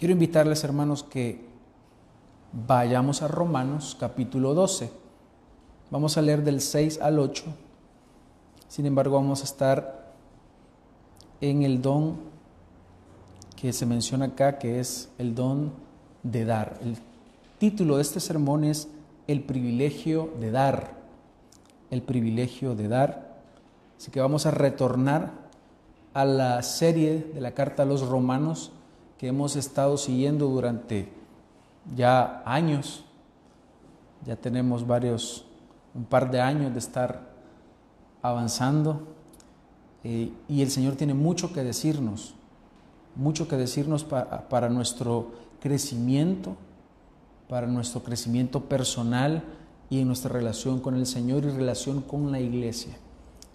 Quiero invitarles, hermanos, que vayamos a Romanos capítulo 12. Vamos a leer del 6 al 8. Sin embargo, vamos a estar en el don que se menciona acá, que es el don de dar. El título de este sermón es El privilegio de dar. El privilegio de dar. Así que vamos a retornar a la serie de la carta a los romanos que hemos estado siguiendo durante ya años. Ya tenemos varios, un par de años de estar avanzando eh, y el Señor tiene mucho que decirnos, mucho que decirnos para, para nuestro crecimiento, para nuestro crecimiento personal y en nuestra relación con el Señor y relación con la iglesia.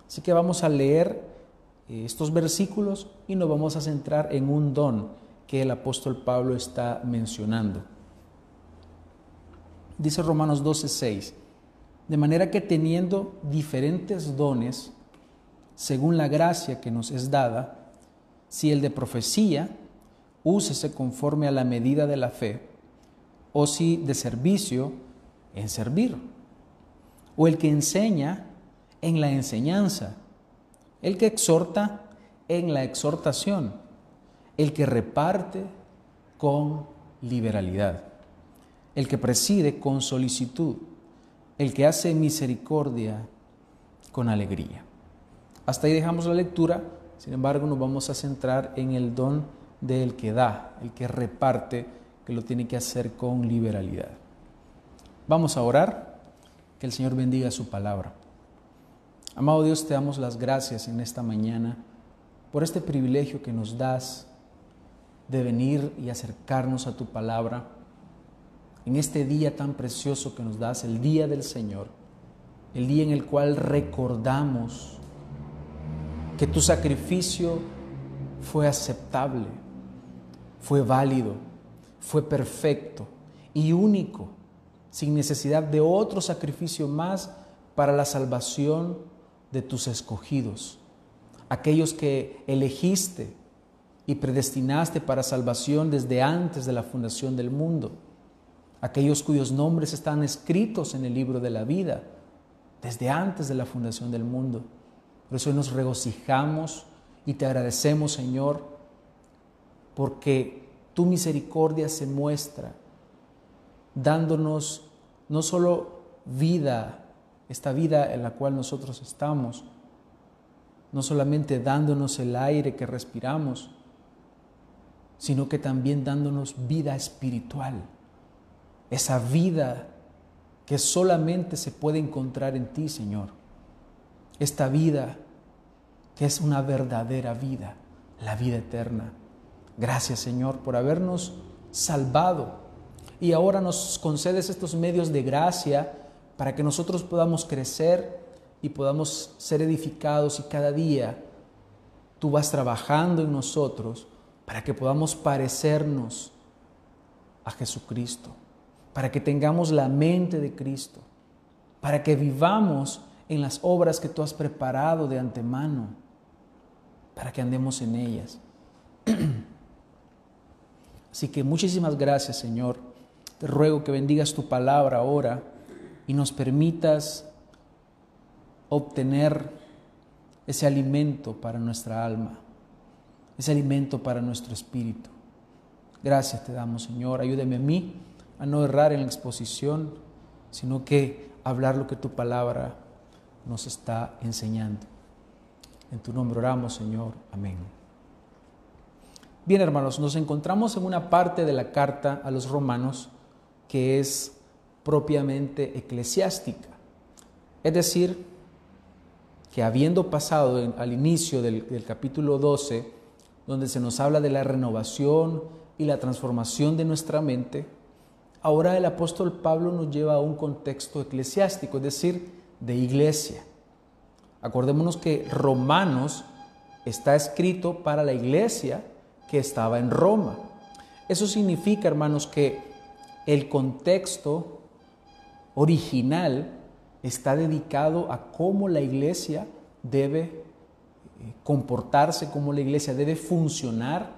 Así que vamos a leer eh, estos versículos y nos vamos a centrar en un don que el apóstol Pablo está mencionando. Dice Romanos 12:6, de manera que teniendo diferentes dones, según la gracia que nos es dada, si el de profecía, úsese conforme a la medida de la fe, o si de servicio, en servir, o el que enseña, en la enseñanza, el que exhorta, en la exhortación el que reparte con liberalidad, el que preside con solicitud, el que hace misericordia con alegría. Hasta ahí dejamos la lectura, sin embargo nos vamos a centrar en el don del que da, el que reparte, que lo tiene que hacer con liberalidad. Vamos a orar, que el Señor bendiga su palabra. Amado Dios, te damos las gracias en esta mañana por este privilegio que nos das de venir y acercarnos a tu palabra en este día tan precioso que nos das, el día del Señor, el día en el cual recordamos que tu sacrificio fue aceptable, fue válido, fue perfecto y único, sin necesidad de otro sacrificio más para la salvación de tus escogidos, aquellos que elegiste y predestinaste para salvación desde antes de la fundación del mundo. Aquellos cuyos nombres están escritos en el libro de la vida desde antes de la fundación del mundo. Por eso nos regocijamos y te agradecemos, Señor, porque tu misericordia se muestra dándonos no solo vida, esta vida en la cual nosotros estamos, no solamente dándonos el aire que respiramos, sino que también dándonos vida espiritual, esa vida que solamente se puede encontrar en ti, Señor. Esta vida que es una verdadera vida, la vida eterna. Gracias, Señor, por habernos salvado y ahora nos concedes estos medios de gracia para que nosotros podamos crecer y podamos ser edificados y cada día tú vas trabajando en nosotros para que podamos parecernos a Jesucristo, para que tengamos la mente de Cristo, para que vivamos en las obras que tú has preparado de antemano, para que andemos en ellas. Así que muchísimas gracias, Señor. Te ruego que bendigas tu palabra ahora y nos permitas obtener ese alimento para nuestra alma es alimento para nuestro espíritu. Gracias te damos, Señor. Ayúdame a mí a no errar en la exposición, sino que hablar lo que tu palabra nos está enseñando. En tu nombre oramos, Señor. Amén. Bien, hermanos, nos encontramos en una parte de la carta a los romanos que es propiamente eclesiástica. Es decir, que habiendo pasado al inicio del, del capítulo 12, donde se nos habla de la renovación y la transformación de nuestra mente, ahora el apóstol Pablo nos lleva a un contexto eclesiástico, es decir, de iglesia. Acordémonos que Romanos está escrito para la iglesia que estaba en Roma. Eso significa, hermanos, que el contexto original está dedicado a cómo la iglesia debe comportarse como la iglesia, debe funcionar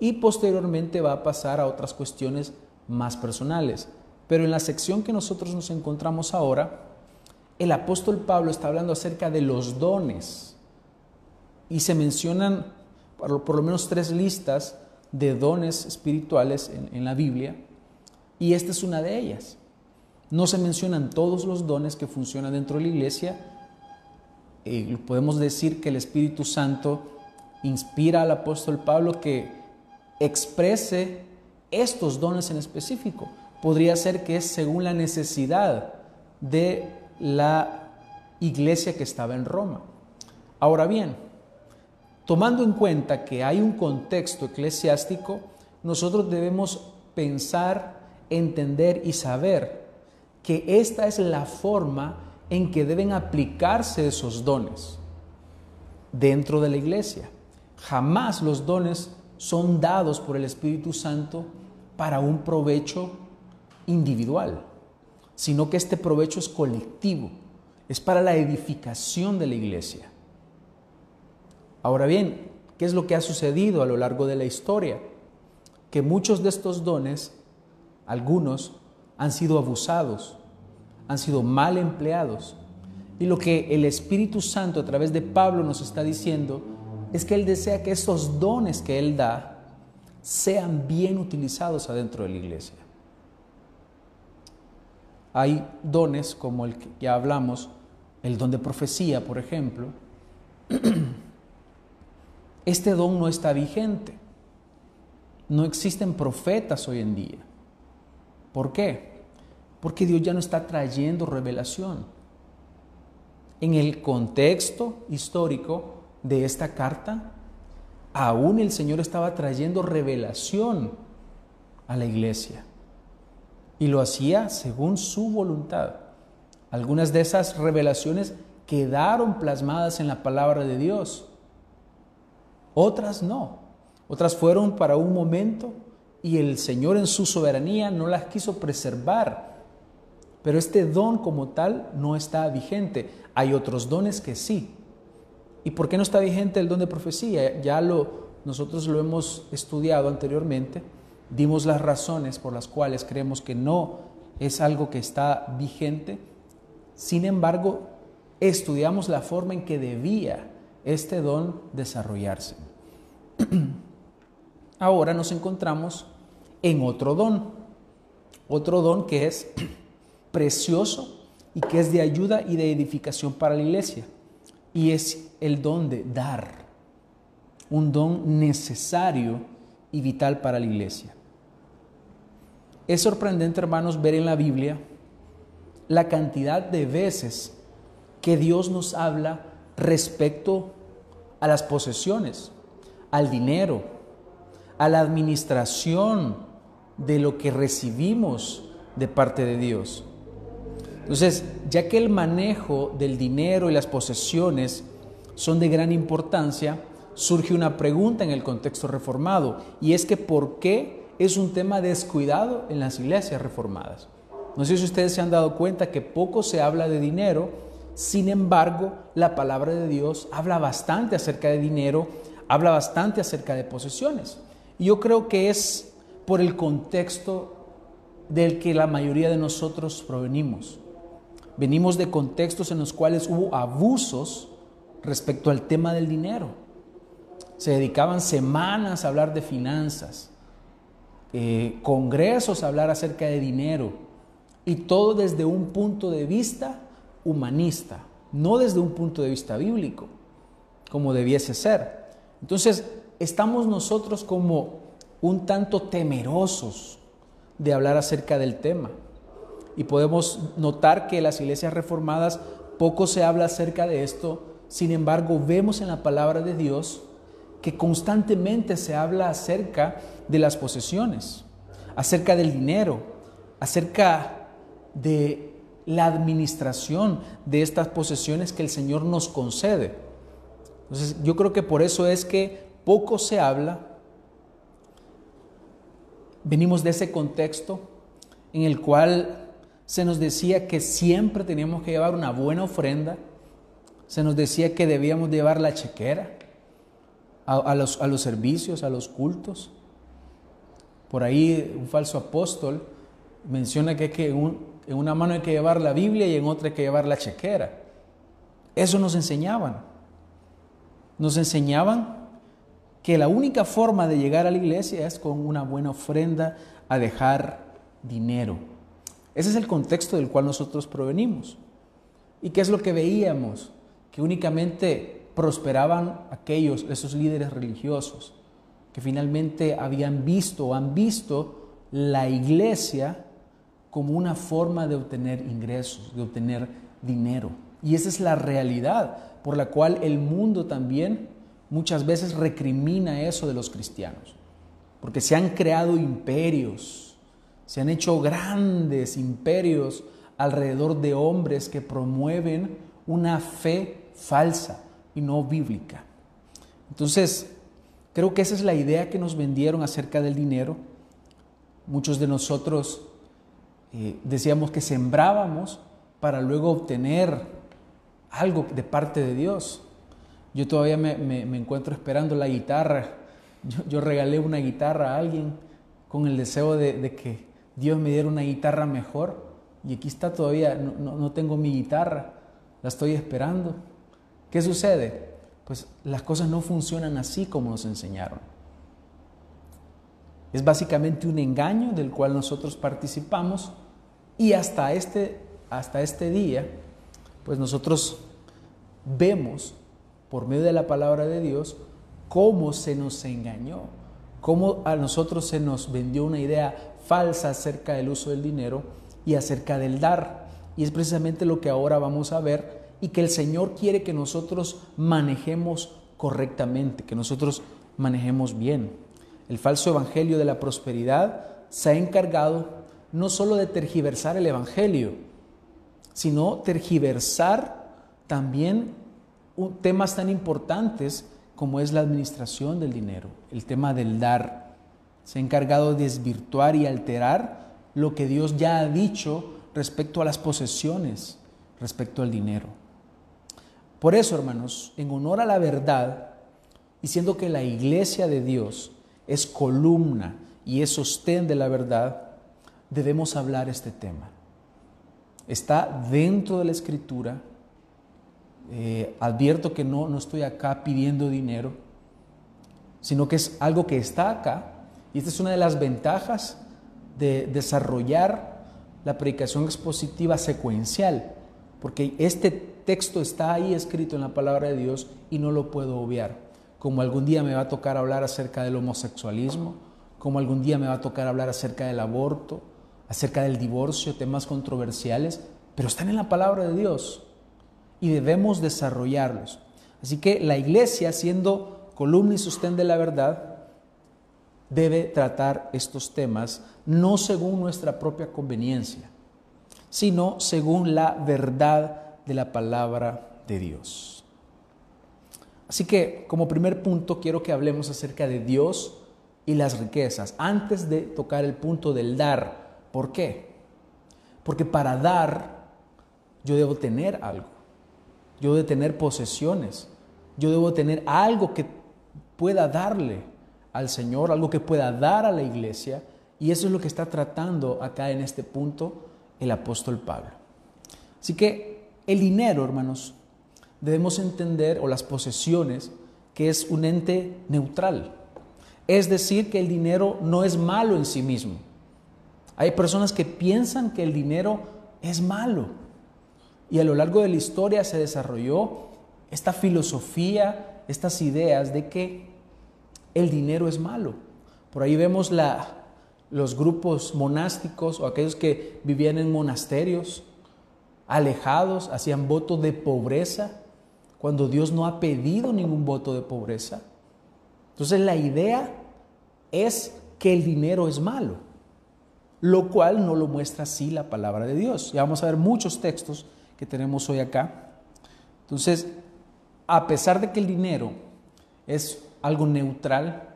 y posteriormente va a pasar a otras cuestiones más personales. Pero en la sección que nosotros nos encontramos ahora, el apóstol Pablo está hablando acerca de los dones y se mencionan por, lo menos tres listas de dones espirituales en, la Biblia y esta es una de ellas. No se mencionan todos los dones que funcionan dentro de la iglesia. Podemos decir que el Espíritu Santo inspira al apóstol Pablo que exprese estos dones en específico. Podría ser que es según la necesidad de la iglesia que estaba en Roma. Ahora bien, tomando en cuenta que hay un contexto eclesiástico, nosotros debemos pensar, entender y saber que esta es la forma en que deben aplicarse esos dones dentro de la iglesia. Jamás los dones son dados por el Espíritu Santo para un provecho individual, sino que este provecho es colectivo, es para la edificación de la iglesia. Ahora bien, ¿qué es lo que ha sucedido a lo largo de la historia? Que muchos de estos dones, algunos, han sido abusados, han sido mal empleados. Y lo que el Espíritu Santo a través de Pablo nos está diciendo es que Él desea que esos dones que Él da sean bien utilizados adentro de la iglesia. Hay dones como el que ya hablamos, el don de profecía, por ejemplo. Este don no está vigente. No existen profetas hoy en día. ¿Por qué? Porque Dios ya no está trayendo revelación. En el contexto histórico de esta carta, aún el Señor estaba trayendo revelación a la iglesia. Y lo hacía según su voluntad. Algunas de esas revelaciones quedaron plasmadas en la palabra de Dios. Otras no. Otras fueron para un momento y el Señor en su soberanía no las quiso preservar. Pero este don como tal no está vigente. Hay otros dones que sí. ¿Y por qué no está vigente el don de profecía? Ya lo, nosotros lo hemos estudiado anteriormente, dimos las razones por las cuales creemos que no es algo que está vigente. Sin embargo, estudiamos la forma en que debía este don desarrollarse. Ahora nos encontramos en otro don, otro don que es precioso y que es de ayuda y de edificación para la iglesia y es el don de dar, un don necesario y vital para la iglesia. Es sorprendente, hermanos, ver en la Biblia la cantidad de veces que Dios nos habla respecto a las posesiones, al dinero, a la administración de lo que recibimos de parte de Dios. Entonces, ya que el manejo del dinero y las posesiones son de gran importancia, surge una pregunta en el contexto reformado, y es que ¿por qué es un tema descuidado en las iglesias reformadas? No sé si ustedes se han dado cuenta que poco se habla de dinero, sin embargo, la palabra de Dios habla bastante acerca de dinero, habla bastante acerca de posesiones. Y yo creo que es por el contexto del que la mayoría de nosotros provenimos. Venimos de contextos en los cuales hubo abusos respecto al tema del dinero. Se dedicaban semanas a hablar de finanzas, eh, congresos a hablar acerca de dinero, y todo desde un punto de vista humanista, no desde un punto de vista bíblico, como debiese ser. Entonces, estamos nosotros como un tanto temerosos de hablar acerca del tema y podemos notar que las iglesias reformadas poco se habla acerca de esto, sin embargo vemos en la palabra de Dios que constantemente se habla acerca de las posesiones, acerca del dinero, acerca de la administración de estas posesiones que el Señor nos concede. Entonces yo creo que por eso es que poco se habla, venimos de ese contexto en el cual se nos decía que siempre teníamos que llevar una buena ofrenda, se nos decía que debíamos llevar la chequera a, los, a los servicios, a los cultos, Por ahí un falso apóstol menciona que, que en una mano hay que llevar la Biblia y en otra hay que llevar la chequera. Eso nos enseñaban. Nos enseñaban que la única forma de llegar a la iglesia es con una buena ofrenda a dejar dinero. Ese es el contexto del cual nosotros provenimos. ¿Y qué es lo que veíamos? Que únicamente prosperaban aquellos, esos líderes religiosos, que finalmente habían visto o han visto la iglesia como una forma de obtener ingresos, de obtener dinero. Y esa es la realidad por la cual el mundo también muchas veces recrimina eso de los cristianos, porque se han creado imperios, se han hecho grandes imperios alrededor de hombres que promueven una fe falsa y no bíblica. Entonces, creo que esa es la idea que nos vendieron acerca del dinero. Muchos de nosotros eh, decíamos que sembrábamos para luego obtener algo de parte de Dios. Yo todavía me, encuentro esperando la guitarra. Yo, regalé una guitarra a alguien con el deseo de, que Dios me diera una guitarra mejor. Y aquí está todavía, no, no tengo mi guitarra, la estoy esperando. ¿Qué sucede? Pues las cosas no funcionan así como nos enseñaron. Es básicamente un engaño del cual nosotros participamos y hasta este, hasta este día, pues nosotros vemos por medio de la palabra de Dios cómo se nos engañó, cómo a nosotros se nos vendió una idea falsa acerca del uso del dinero y acerca del dar. Y es precisamente lo que ahora vamos a ver y que el Señor quiere que nosotros manejemos correctamente, que nosotros manejemos bien. El falso evangelio de la prosperidad se ha encargado no solo de tergiversar el evangelio, sino tergiversar también temas tan importantes como es la administración del dinero, el tema del dar. Se ha encargado de desvirtuar y alterar lo que Dios ya ha dicho respecto a las posesiones, respecto al dinero. Por eso, hermanos, en honor a la verdad, y siendo que la iglesia de Dios es columna y es sostén de la verdad, debemos hablar este tema. Está dentro de la escritura, eh, advierto que no, no estoy acá pidiendo dinero, sino que es algo que está acá. Y esta es una de las ventajas de desarrollar la predicación expositiva secuencial, porque este texto está ahí escrito en la palabra de Dios y no lo puedo obviar. Como algún día me va a tocar hablar acerca del homosexualismo, como algún día me va a tocar hablar acerca del aborto, acerca del divorcio, temas controversiales, pero están en la palabra de Dios y debemos desarrollarlos. Así que la iglesia, siendo columna y sostén de la verdad, debe tratar estos temas no según nuestra propia conveniencia, sino según la verdad de la palabra de Dios. Así que como primer punto quiero que hablemos acerca de Dios y las riquezas, antes de tocar el punto del dar. ¿Por qué? Porque para dar yo debo tener algo yo debo tener posesiones, yo debo tener algo que pueda darle al Señor, algo que pueda dar a la iglesia, y eso es lo que está tratando acá en este punto el apóstol Pablo. Así que el dinero, hermanos, debemos entender, o las posesiones, que es un ente neutral. Es decir, que el dinero no es malo en sí mismo. Hay personas que piensan que el dinero es malo. Y a lo largo de la historia se desarrolló esta filosofía, estas ideas de que el dinero es malo. Por ahí vemos la, los grupos monásticos o aquellos que vivían en monasterios, alejados, hacían voto de pobreza, cuando Dios no ha pedido ningún voto de pobreza. Entonces la idea es que el dinero es malo, lo cual no lo muestra así la palabra de Dios. Ya vamos a ver muchos textos que tenemos hoy acá. Entonces, a pesar de que el dinero es algo neutral,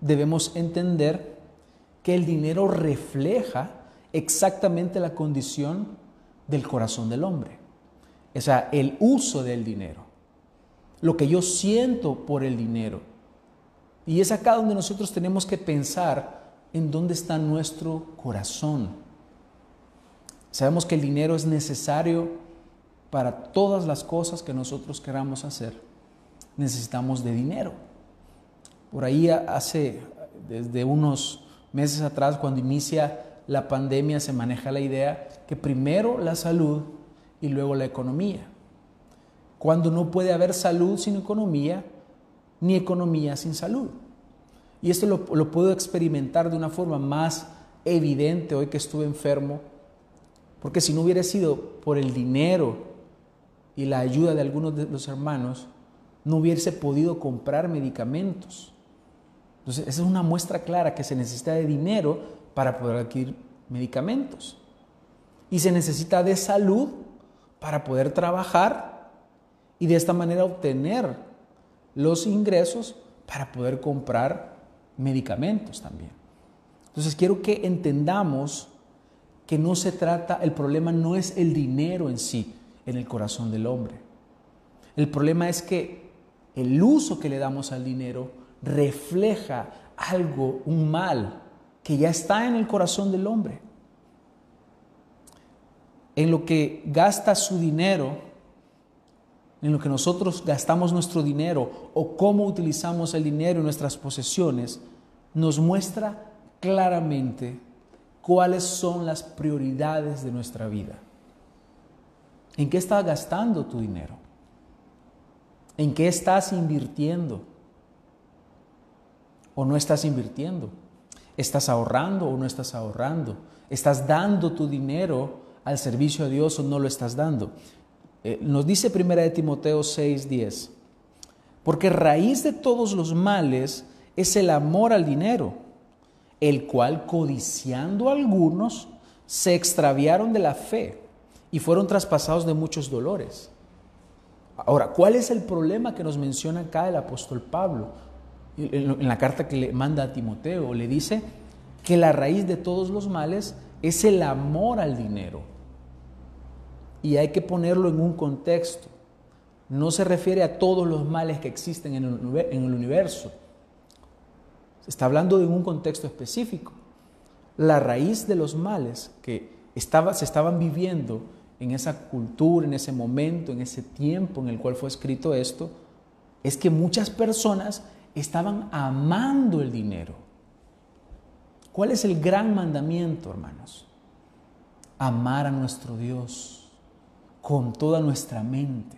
debemos entender que el dinero refleja exactamente la condición del corazón del hombre. O sea, el uso del dinero, lo que yo siento por el dinero. Y es acá donde nosotros tenemos que pensar en dónde está nuestro corazón. Sabemos que el dinero es necesario para todas las cosas que nosotros queramos hacer. Necesitamos de dinero. Por ahí hace, desde unos meses atrás, cuando inicia la pandemia, se maneja la idea que primero la salud y luego la economía. Cuando no puede haber salud sin economía, ni economía sin salud. Y esto lo, puedo experimentar de una forma más evidente hoy que estuve enfermo, porque si no hubiera sido por el dinero y la ayuda de algunos de los hermanos, no hubiese podido comprar medicamentos. Entonces, esa es una muestra clara que se necesita de dinero para poder adquirir medicamentos. Y se necesita de salud para poder trabajar y de esta manera obtener los ingresos para poder comprar medicamentos también. Entonces quiero que entendamos que no se trata, el problema no es el dinero en sí en el corazón del hombre. El problema es que el uso que le damos al dinero refleja algo, un mal, que ya está en el corazón del hombre. En lo que gasta su dinero, en lo que nosotros gastamos nuestro dinero o cómo utilizamos el dinero en nuestras posesiones, nos muestra claramente cuáles son las prioridades de nuestra vida. ¿En qué estás gastando tu dinero? ¿En qué estás invirtiendo? ¿O no estás invirtiendo? ¿Estás ahorrando o no estás ahorrando? ¿Estás dando tu dinero al servicio de Dios o no lo estás dando? Eh, nos dice primera de Timoteo 6:10, porque raíz de todos los males es el amor al dinero, el cual codiciando algunos se extraviaron de la fe y fueron traspasados de muchos dolores. Ahora, ¿cuál es el problema que nos menciona acá el apóstol Pablo? En la carta que le manda a Timoteo, le dice que la raíz de todos los males es el amor al dinero y hay que ponerlo en un contexto. No se refiere a todos los males que existen en el, universo. Se está hablando de un contexto específico. La raíz de los males que estaba, se estaban viviendo en esa cultura, en ese momento, en ese tiempo en el cual fue escrito esto, es que muchas personas estaban amando el dinero. ¿Cuál es el gran mandamiento, hermanos? Amar a nuestro Dios con toda nuestra mente,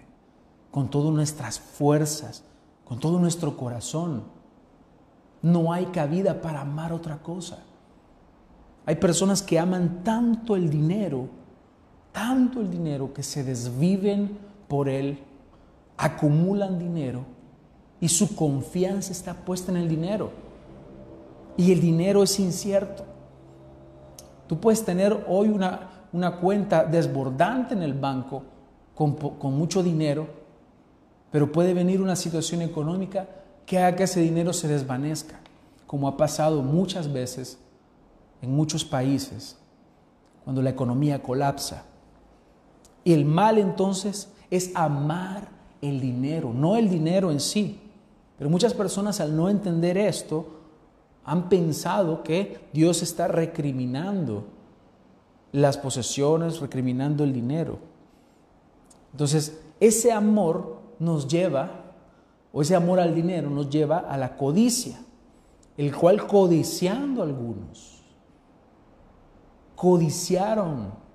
con todas nuestras fuerzas, con todo nuestro corazón. No hay cabida para amar otra cosa. Hay personas que aman tanto el dinero, tanto el dinero que se desviven por él, acumulan dinero y su confianza está puesta en el dinero. Y el dinero es incierto. Tú puedes tener hoy una, una cuenta desbordante en el banco con, mucho dinero, pero puede venir una situación económica que haga que ese dinero se desvanezca, como ha pasado muchas veces en muchos países, cuando la economía colapsa. Y el mal entonces es amar el dinero, no el dinero en sí. Pero muchas personas al no entender esto han pensado que Dios está recriminando las posesiones, recriminando el dinero. Entonces, ese amor nos lleva, o ese amor al dinero nos lleva a la codicia, el cual codiciando algunos, codiciaron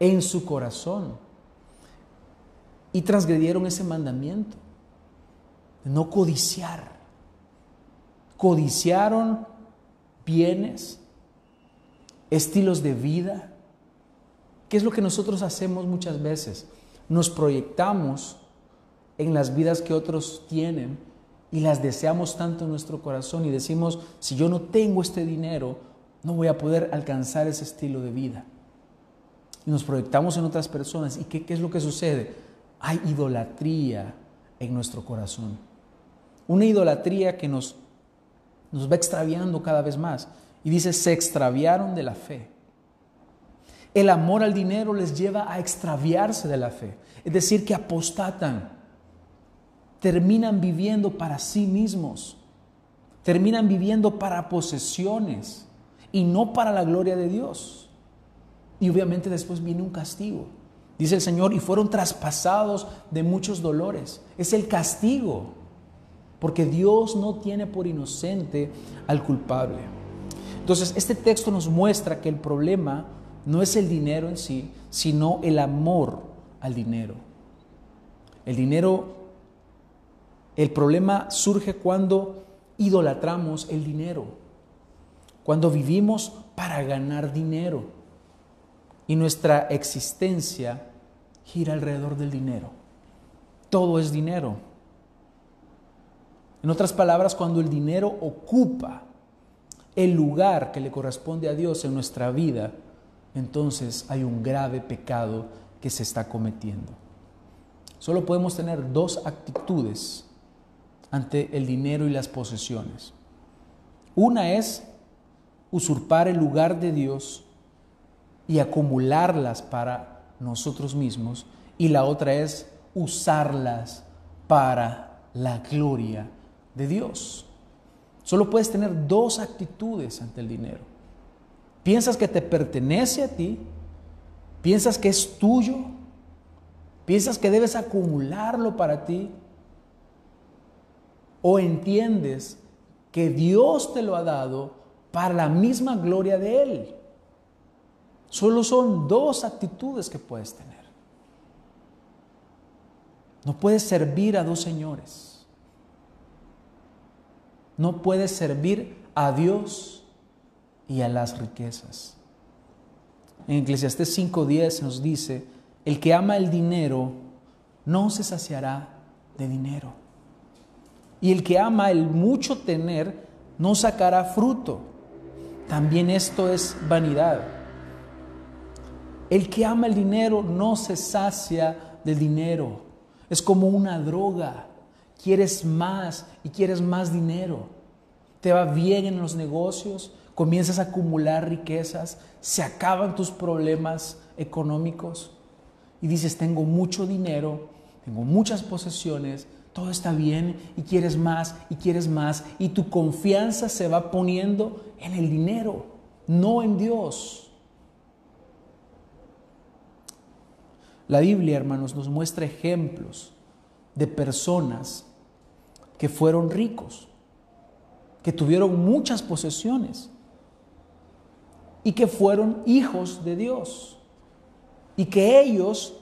en su corazón y transgredieron ese mandamiento de no codiciar. Codiciaron bienes, estilos de vida. ¿Qué es lo que nosotros hacemos muchas veces? Nos proyectamos en las vidas que otros tienen y las deseamos tanto en nuestro corazón y decimos, si yo no tengo este dinero, no voy a poder alcanzar ese estilo de vida. Y nos proyectamos en otras personas. ¿Y qué, qué es lo que sucede? Hay idolatría en nuestro corazón. Una idolatría que nos, nos va extraviando cada vez más. Y dice, se extraviaron de la fe. El amor al dinero les lleva a extraviarse de la fe. Es decir, que apostatan, terminan viviendo para sí mismos. terminan viviendo para posesiones y no para la gloria de Dios. Y obviamente después viene un castigo. Dice el Señor, y fueron traspasados de muchos dolores. Es el castigo, porque Dios no tiene por inocente al culpable. Entonces, este texto nos muestra que el problema no es el dinero en sí, sino el amor al dinero. El dinero, el problema surge cuando idolatramos el dinero, cuando vivimos para ganar dinero y nuestra existencia gira alrededor del dinero. Todo es dinero. En otras palabras, cuando el dinero ocupa el lugar que le corresponde a Dios en nuestra vida, entonces hay un grave pecado que se está cometiendo. Solo podemos tener dos actitudes ante el dinero y las posesiones. Una es usurpar el lugar de Dios y acumularlas para nosotros mismos y la otra es usarlas para la gloria de Dios. Solo puedes tener dos actitudes ante el dinero. Piensas que te pertenece a ti, piensas que es tuyo, piensas que debes acumularlo para ti o entiendes que Dios te lo ha dado para la misma gloria de Él. Solo son dos actitudes que puedes tener. No puedes servir a dos señores. No puedes servir a Dios y a las riquezas. En Eclesiastés 5:10 nos dice, el que ama el dinero no se saciará de dinero. Y el que ama el mucho tener no sacará fruto. También esto es vanidad. El que ama el dinero no se sacia del dinero. Es como una droga. Quieres más y quieres más dinero. Te va bien en los negocios, comienzas a acumular riquezas, se acaban tus problemas económicos y dices, tengo mucho dinero, tengo muchas posesiones, todo está bien y quieres más y quieres más y tu confianza se va poniendo en el dinero, no en Dios. La Biblia, hermanos, nos muestra ejemplos de personas que fueron ricos, que tuvieron muchas posesiones y que fueron hijos de Dios y que ellos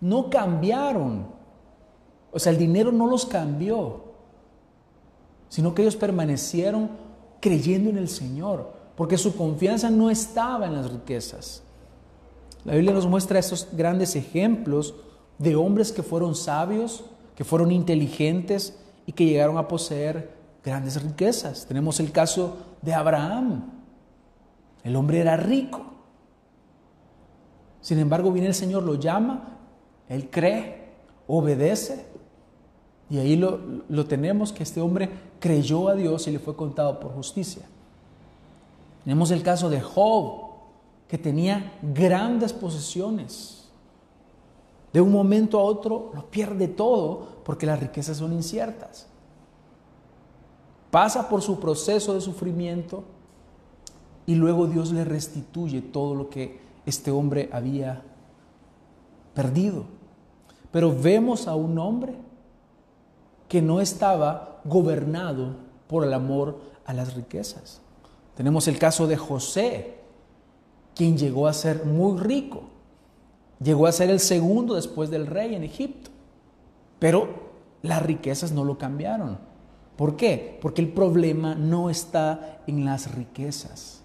no cambiaron o sea, el dinero no los cambió, sino que ellos permanecieron creyendo en el Señor, porque su confianza no estaba en las riquezas. La Biblia nos muestra esos grandes ejemplos de hombres que fueron sabios, que fueron inteligentes y que llegaron a poseer grandes riquezas. Tenemos el caso de Abraham. El hombre era rico. Sin embargo, viene el Señor, lo llama, él cree, obedece y ahí lo, tenemos, que este hombre creyó a Dios y le fue contado por justicia. Tenemos el caso de Job, que tenía grandes posesiones. De un momento a otro lo pierde todo porque las riquezas son inciertas. Pasa por su proceso de sufrimiento y luego Dios le restituye todo lo que este hombre había perdido. Pero vemos a un hombre que no estaba gobernado por el amor a las riquezas. Tenemos el caso de José, quien llegó a ser muy rico. Llegó a ser el segundo después del rey en Egipto. Pero las riquezas no lo cambiaron. ¿Por qué? Porque el problema no está en las riquezas.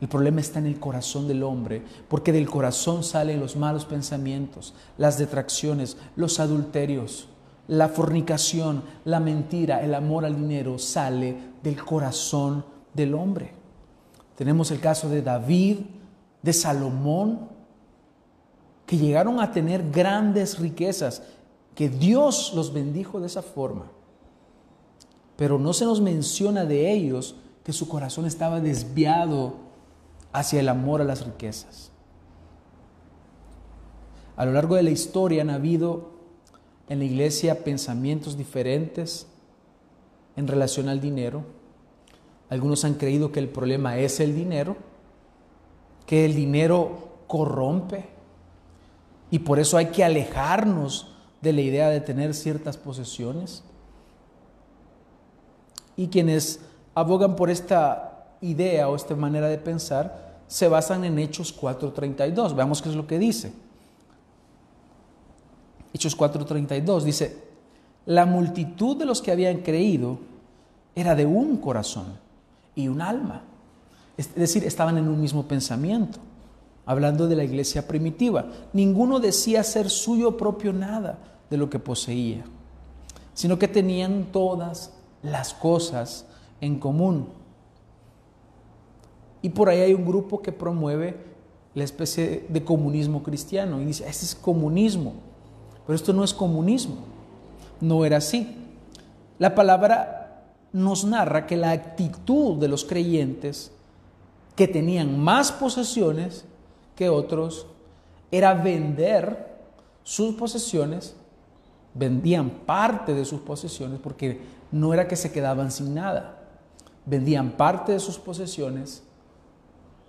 El problema está en el corazón del hombre, porque del corazón salen los malos pensamientos, las detracciones, los adulterios, la fornicación, la mentira, el amor al dinero sale del corazón del hombre. Tenemos el caso de David, de Salomón, que llegaron a tener grandes riquezas, que Dios los bendijo de esa forma. Pero no se nos menciona de ellos que su corazón estaba desviado hacia el amor a las riquezas. A lo largo de la historia han habido en la iglesia pensamientos diferentes en relación al dinero. Algunos han creído que el problema es el dinero, que el dinero corrompe y por eso hay que alejarnos de la idea de tener ciertas posesiones. Y quienes abogan por esta idea o esta manera de pensar se basan en Hechos 4.32. Veamos qué es lo que dice. Hechos 4.32 dice, la multitud de los que habían creído era de un corazón y un alma. Es decir, estaban en un mismo pensamiento, hablando de la iglesia primitiva. Ninguno decía ser suyo propio nada de lo que poseía, sino que tenían todas las cosas en común. Y por ahí hay un grupo que promueve la especie de comunismo cristiano y dice, ese es comunismo, pero esto no es comunismo no era así. La palabra nos narra que la actitud de los creyentes que tenían más posesiones que otros era vender sus posesiones, vendían parte de sus posesiones porque no era que se quedaban sin nada, vendían parte de sus posesiones,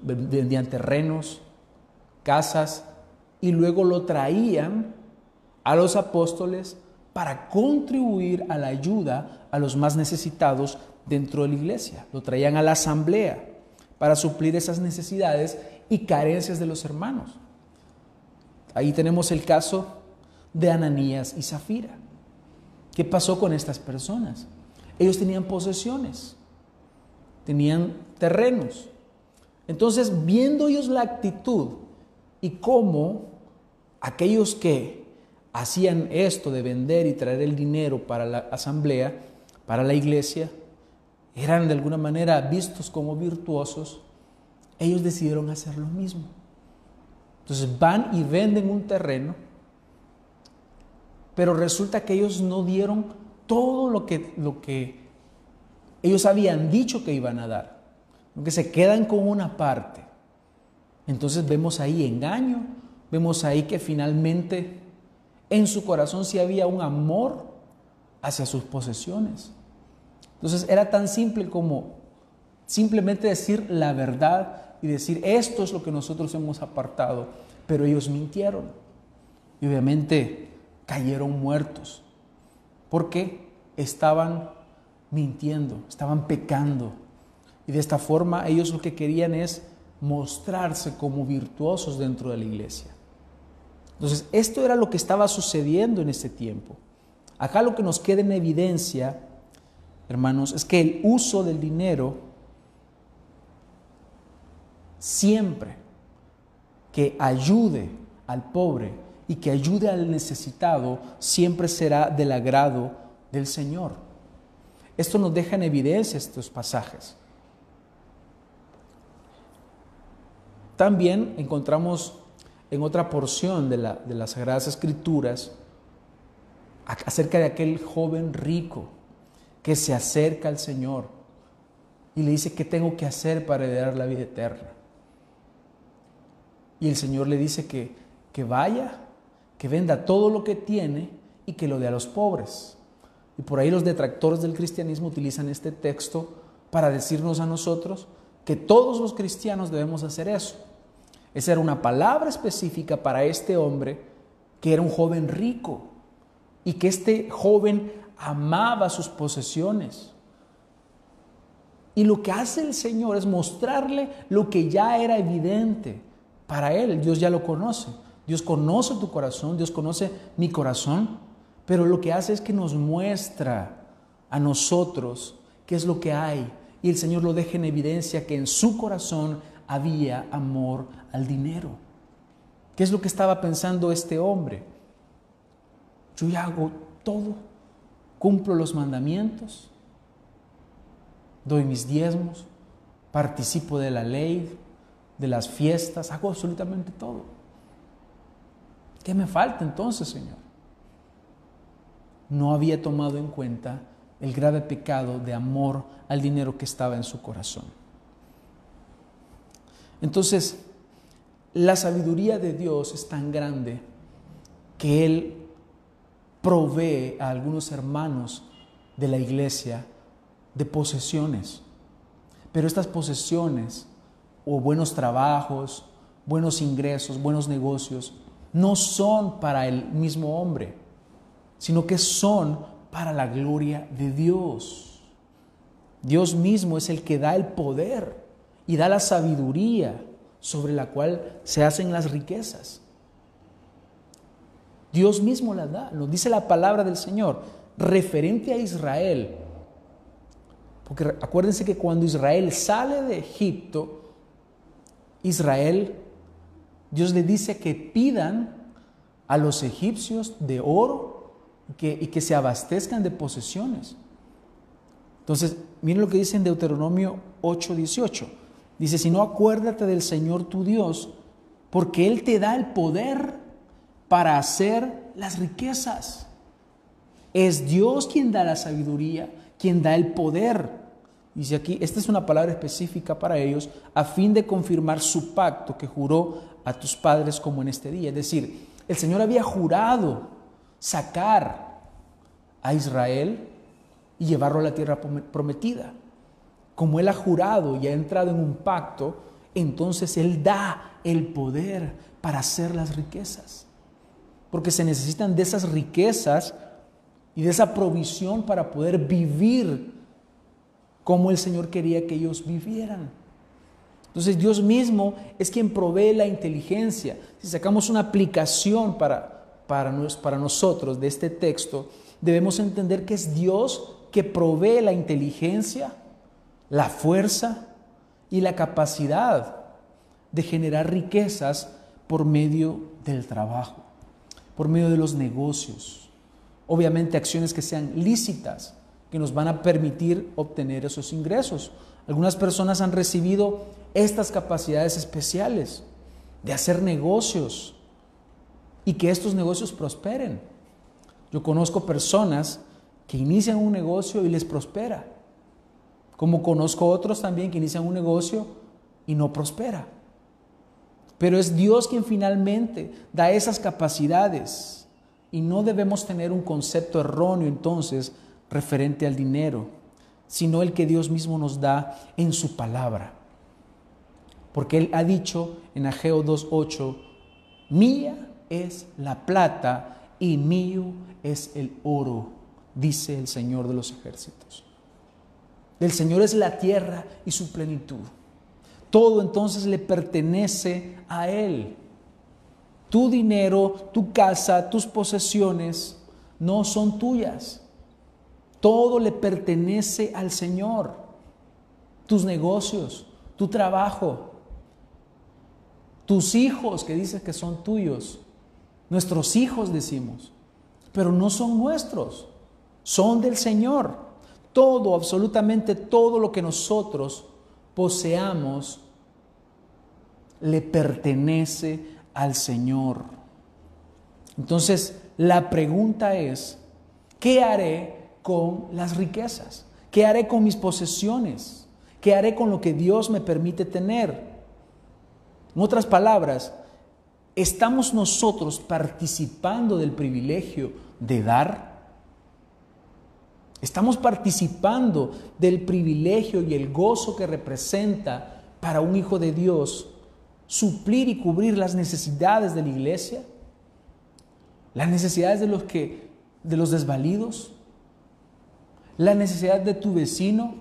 vendían terrenos, casas y luego lo traían a los apóstoles para contribuir a la ayuda a los más necesitados dentro de la iglesia. Lo traían a la asamblea para suplir esas necesidades y carencias de los hermanos. Ahí tenemos el caso de Ananías y Zafira. ¿Qué pasó con estas personas? Ellos tenían posesiones, tenían terrenos. Entonces, viendo ellos la actitud y cómo aquellos que hacían esto de vender y traer el dinero para la asamblea, para la iglesia, eran de alguna manera vistos como virtuosos, ellos decidieron hacer lo mismo. Entonces van y venden un terreno, pero resulta que ellos no dieron todo lo que, lo que ellos habían dicho que iban a dar, que se quedan con una parte. Entonces vemos ahí engaño, vemos ahí que finalmente en su corazón sí había un amor hacia sus posesiones. Entonces era tan simple como simplemente decir la verdad y decir esto es lo que nosotros hemos apartado, pero ellos mintieron y obviamente cayeron muertos porque estaban mintiendo, estaban pecando y de esta forma ellos lo que querían es mostrarse como virtuosos dentro de la iglesia. Entonces, esto era lo que estaba sucediendo en ese tiempo. Acá lo que nos queda en evidencia, hermanos, es que el uso del dinero siempre que ayude al pobre y que ayude al necesitado, siempre será del agrado del Señor. Esto nos deja en evidencia estos pasajes. También encontramos en otra porción de, las Sagradas Escrituras acerca de aquel joven rico que se acerca al Señor y le dice, ¿qué tengo que hacer para heredar la vida eterna? Y el Señor le dice que, que vaya, que venda todo lo que tiene y que lo dé a los pobres. Y por ahí los detractores del cristianismo utilizan este texto para decirnos a nosotros que todos los cristianos debemos hacer eso. Esa era una palabra específica para este hombre que era un joven rico y que este joven amaba sus posesiones. Y lo que hace el Señor es mostrarle lo que ya era evidente para él. Dios ya lo conoce. Dios conoce tu corazón, Dios conoce mi corazón, pero lo que hace es que nos muestra a nosotros qué es lo que hay. Y el Señor lo deja en evidencia que en su corazón había amor al dinero. ¿Qué es lo que estaba pensando este hombre? Yo ya hago todo, cumplo los mandamientos, doy mis diezmos, participo de la ley, de las fiestas, hago absolutamente todo. ¿Qué me falta entonces, Señor? No había tomado en cuenta el grave pecado de amor al dinero que estaba en su corazón. Entonces, la sabiduría de Dios es tan grande que Él provee a algunos hermanos de la iglesia de posesiones. Pero estas posesiones o buenos trabajos, buenos ingresos, buenos negocios, no son para el mismo hombre, sino que son para la gloria de Dios. Dios mismo es el que da el poder y da la sabiduría sobre la cual se hacen las riquezas. Dios mismo la da, nos dice la palabra del Señor, referente a Israel. Porque acuérdense que cuando Israel sale de Egipto, Israel, Dios le dice que pidan a los egipcios de oro y que, se abastezcan de posesiones. Entonces, miren lo que dice en Deuteronomio 8:18. Dice, si no acuérdate del Señor tu Dios, porque Él te da el poder para hacer las riquezas. Es Dios quien da la sabiduría, quien da el poder. Dice aquí, esta es una palabra específica para ellos, a fin de confirmar su pacto que juró a tus padres como en este día. Es decir, el Señor había jurado sacar a Israel y llevarlo a la tierra prometida. Como Él ha jurado y ha entrado en un pacto, entonces Él da el poder para hacer las riquezas porque se necesitan de esas riquezas y de esa provisión para poder vivir como el Señor quería que ellos vivieran. Entonces Dios mismo es quien provee la inteligencia. Si sacamos una aplicación para, para, para nosotros de este texto, debemos entender que es Dios que provee la inteligencia, la fuerza y la capacidad de generar riquezas por medio del trabajo por medio de los negocios. Obviamente acciones que sean lícitas, que nos van a permitir obtener esos ingresos. Algunas personas han recibido estas capacidades especiales de hacer negocios y que estos negocios prosperen. Yo conozco personas que inician un negocio y les prospera, como conozco otros también que inician un negocio y no prospera. Pero es Dios quien finalmente da esas capacidades y no debemos tener un concepto erróneo entonces referente al dinero, sino el que Dios mismo nos da en su palabra. Porque Él ha dicho en Ageo 2.8, mía es la plata y mío es el oro, dice el Señor de los ejércitos. Del Señor es la tierra y su plenitud todo entonces le pertenece a Él. Tu dinero, tu casa, tus posesiones no son tuyas. Todo le pertenece al Señor. Tus negocios, tu trabajo, tus hijos que dices que son tuyos. Nuestros hijos decimos, pero no son nuestros, son del Señor. Todo, absolutamente todo lo que nosotros poseamos le pertenece al Señor. Entonces, la pregunta es, ¿qué haré con las riquezas? ¿Qué haré con mis posesiones? ¿Qué haré con lo que Dios me permite tener? En otras palabras, ¿estamos nosotros participando del privilegio de dar? Estamos participando del privilegio y el gozo que representa para un hijo de Dios suplir y cubrir las necesidades de la iglesia, las necesidades de los que de los desvalidos, la necesidad de tu vecino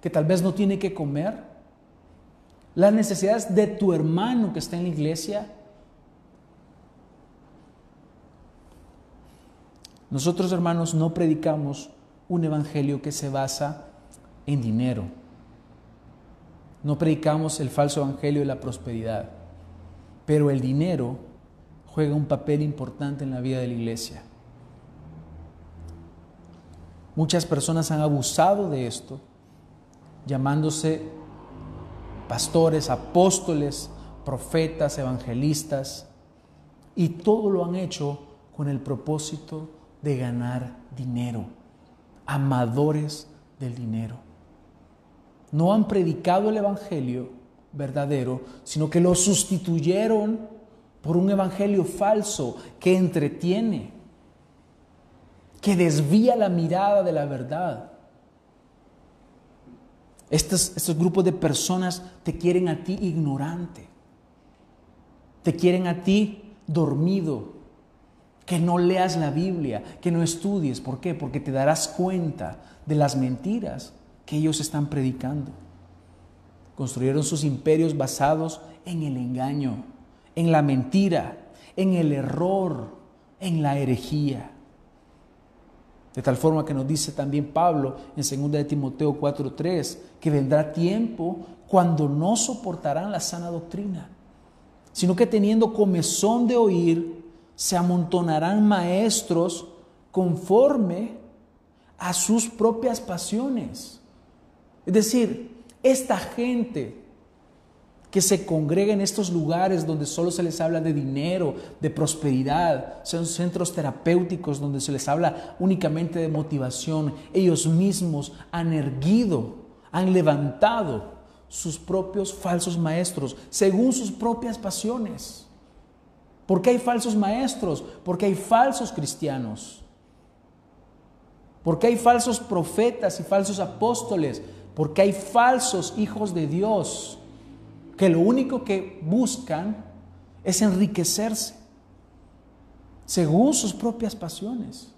que tal vez no tiene que comer, las necesidades de tu hermano que está en la iglesia. Nosotros hermanos no predicamos un evangelio que se basa en dinero. No predicamos el falso evangelio de la prosperidad, pero el dinero juega un papel importante en la vida de la iglesia. Muchas personas han abusado de esto, llamándose pastores, apóstoles, profetas, evangelistas, y todo lo han hecho con el propósito de ganar dinero amadores del dinero. No han predicado el Evangelio verdadero, sino que lo sustituyeron por un Evangelio falso que entretiene, que desvía la mirada de la verdad. Estos, grupos de personas te quieren a ti ignorante. Te quieren a ti dormido, que no leas la Biblia, que no estudies. ¿Por qué? Porque te darás cuenta de las mentiras que ellos están predicando. Construyeron sus imperios basados en el engaño, en la mentira, en el error, en la herejía. De tal forma que nos dice también Pablo en 2 de Timoteo 4:3 que vendrá tiempo cuando no soportarán la sana doctrina, sino que teniendo comezón de oír, se amontonarán maestros conforme a sus propias pasiones. Es decir, esta gente que se congrega en estos lugares donde solo se les habla de dinero, de prosperidad, son centros terapéuticos donde se les habla únicamente de motivación, ellos mismos han erguido, han levantado sus propios falsos maestros según sus propias pasiones. ¿Por qué hay falsos maestros? Porque hay falsos cristianos. Porque hay falsos profetas y falsos apóstoles. Porque hay falsos hijos de Dios que lo único que buscan es enriquecerse según sus propias pasiones.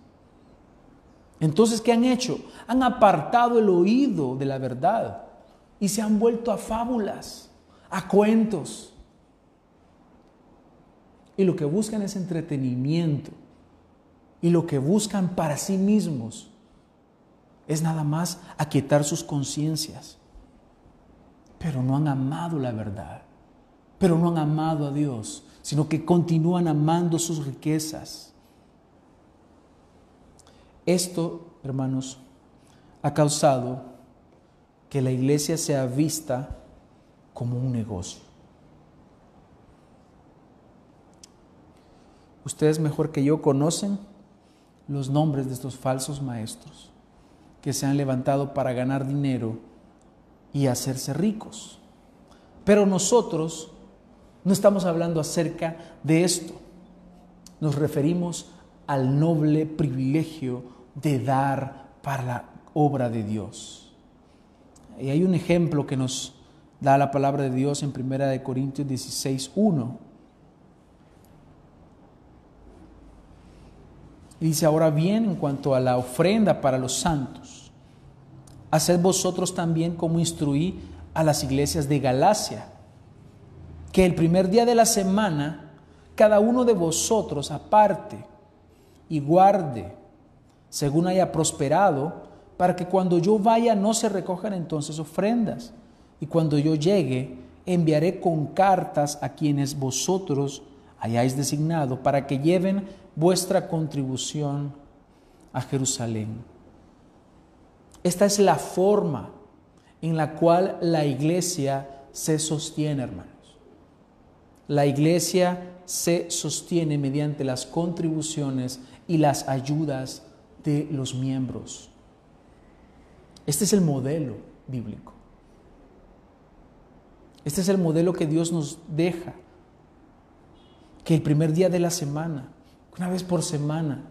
Entonces, ¿qué han hecho? Han apartado el oído de la verdad y se han vuelto a fábulas, a cuentos. Y lo que buscan es entretenimiento. Y lo que buscan para sí mismos es nada más aquietar sus conciencias pero no han amado la verdad, pero no han amado a Dios, sino que continúan amando sus riquezas. Esto, hermanos, ha causado que la iglesia sea vista como un negocio. Ustedes mejor que yo conocen los nombres de estos falsos maestros que se han levantado para ganar dinero y hacerse ricos. Pero nosotros no estamos hablando acerca de esto. Nos referimos al noble privilegio de dar para la obra de Dios. Y hay un ejemplo que nos da la palabra de Dios en 1 Corintios 16, 1. Y dice, ahora bien, en cuanto a la ofrenda para los santos, haced vosotros también como instruí a las iglesias de Galacia, que el primer día de la semana cada uno de vosotros aparte y guarde según haya prosperado, para que cuando yo vaya no se recojan entonces ofrendas, y cuando yo llegue enviaré con cartas a quienes vosotros hayáis designado, para que lleven vuestra contribución a Jerusalén. Esta es la forma en la cual la iglesia se sostiene, hermanos. La iglesia se sostiene mediante las contribuciones y las ayudas de los miembros. Este es el modelo bíblico. Este es el modelo que Dios nos deja. Que el primer día de la semana, una vez por semana,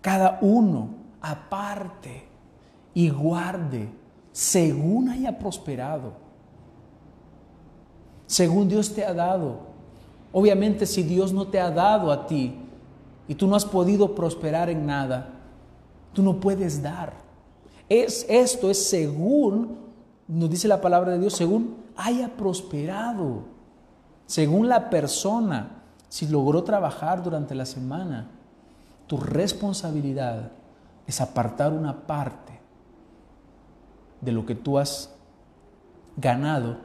cada uno aparte y guarde según haya prosperado, según Dios te ha dado. Obviamente si Dios no te ha dado a ti y tú no has podido prosperar en nada, tú no puedes dar. Es, esto es según, nos dice la palabra de Dios, según haya prosperado, según la persona, si logró trabajar durante la semana, tu responsabilidad es apartar una parte de lo que tú has ganado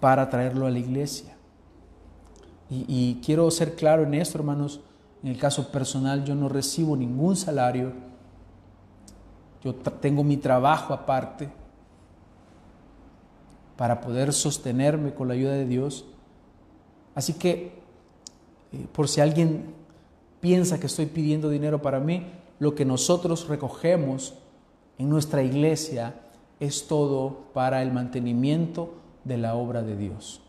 para traerlo a la iglesia. Y, quiero ser claro en esto, hermanos. En el caso personal, yo no recibo ningún salario. Yo tengo mi trabajo aparte para poder sostenerme con la ayuda de Dios. Así que, eh, por si alguien piensa que estoy pidiendo dinero para mí, lo que nosotros recogemos en nuestra iglesia es todo para el mantenimiento de la obra de Dios.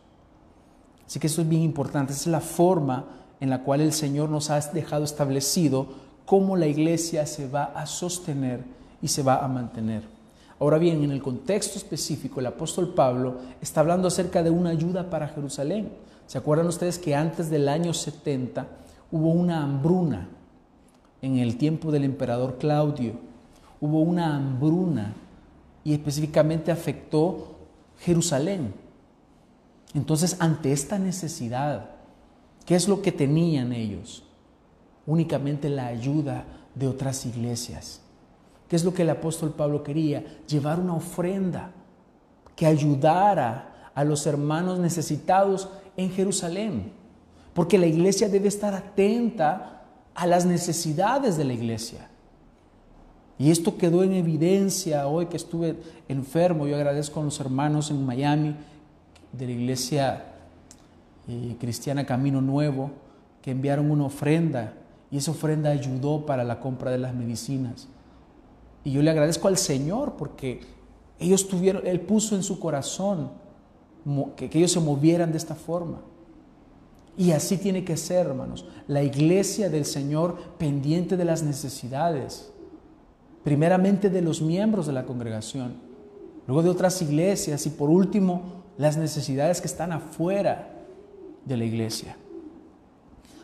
Así que eso es bien importante, esa es la forma en la cual el Señor nos ha dejado establecido cómo la iglesia se va a sostener y se va a mantener. Ahora bien, en el contexto específico, el apóstol Pablo está hablando acerca de una ayuda para Jerusalén. ¿Se acuerdan ustedes que antes del año 70 hubo una hambruna en el tiempo del emperador Claudio? Hubo una hambruna y específicamente afectó Jerusalén. Entonces, ante esta necesidad, ¿qué es lo que tenían ellos? Únicamente la ayuda de otras iglesias. ¿Qué es lo que el apóstol Pablo quería? Llevar una ofrenda que ayudara a los hermanos necesitados en Jerusalén. Porque la iglesia debe estar atenta a las necesidades de la iglesia. Y esto quedó en evidencia hoy que estuve enfermo. Yo agradezco a los hermanos en Miami de la iglesia eh, cristiana Camino Nuevo que enviaron una ofrenda y esa ofrenda ayudó para la compra de las medicinas. Y yo le agradezco al Señor porque ellos tuvieron, Él puso en su corazón que, ellos se movieran de esta forma. Y así tiene que ser, hermanos. La iglesia del Señor pendiente de las necesidades, primeramente de los miembros de la congregación, luego de otras iglesias y por último las necesidades que están afuera de la iglesia.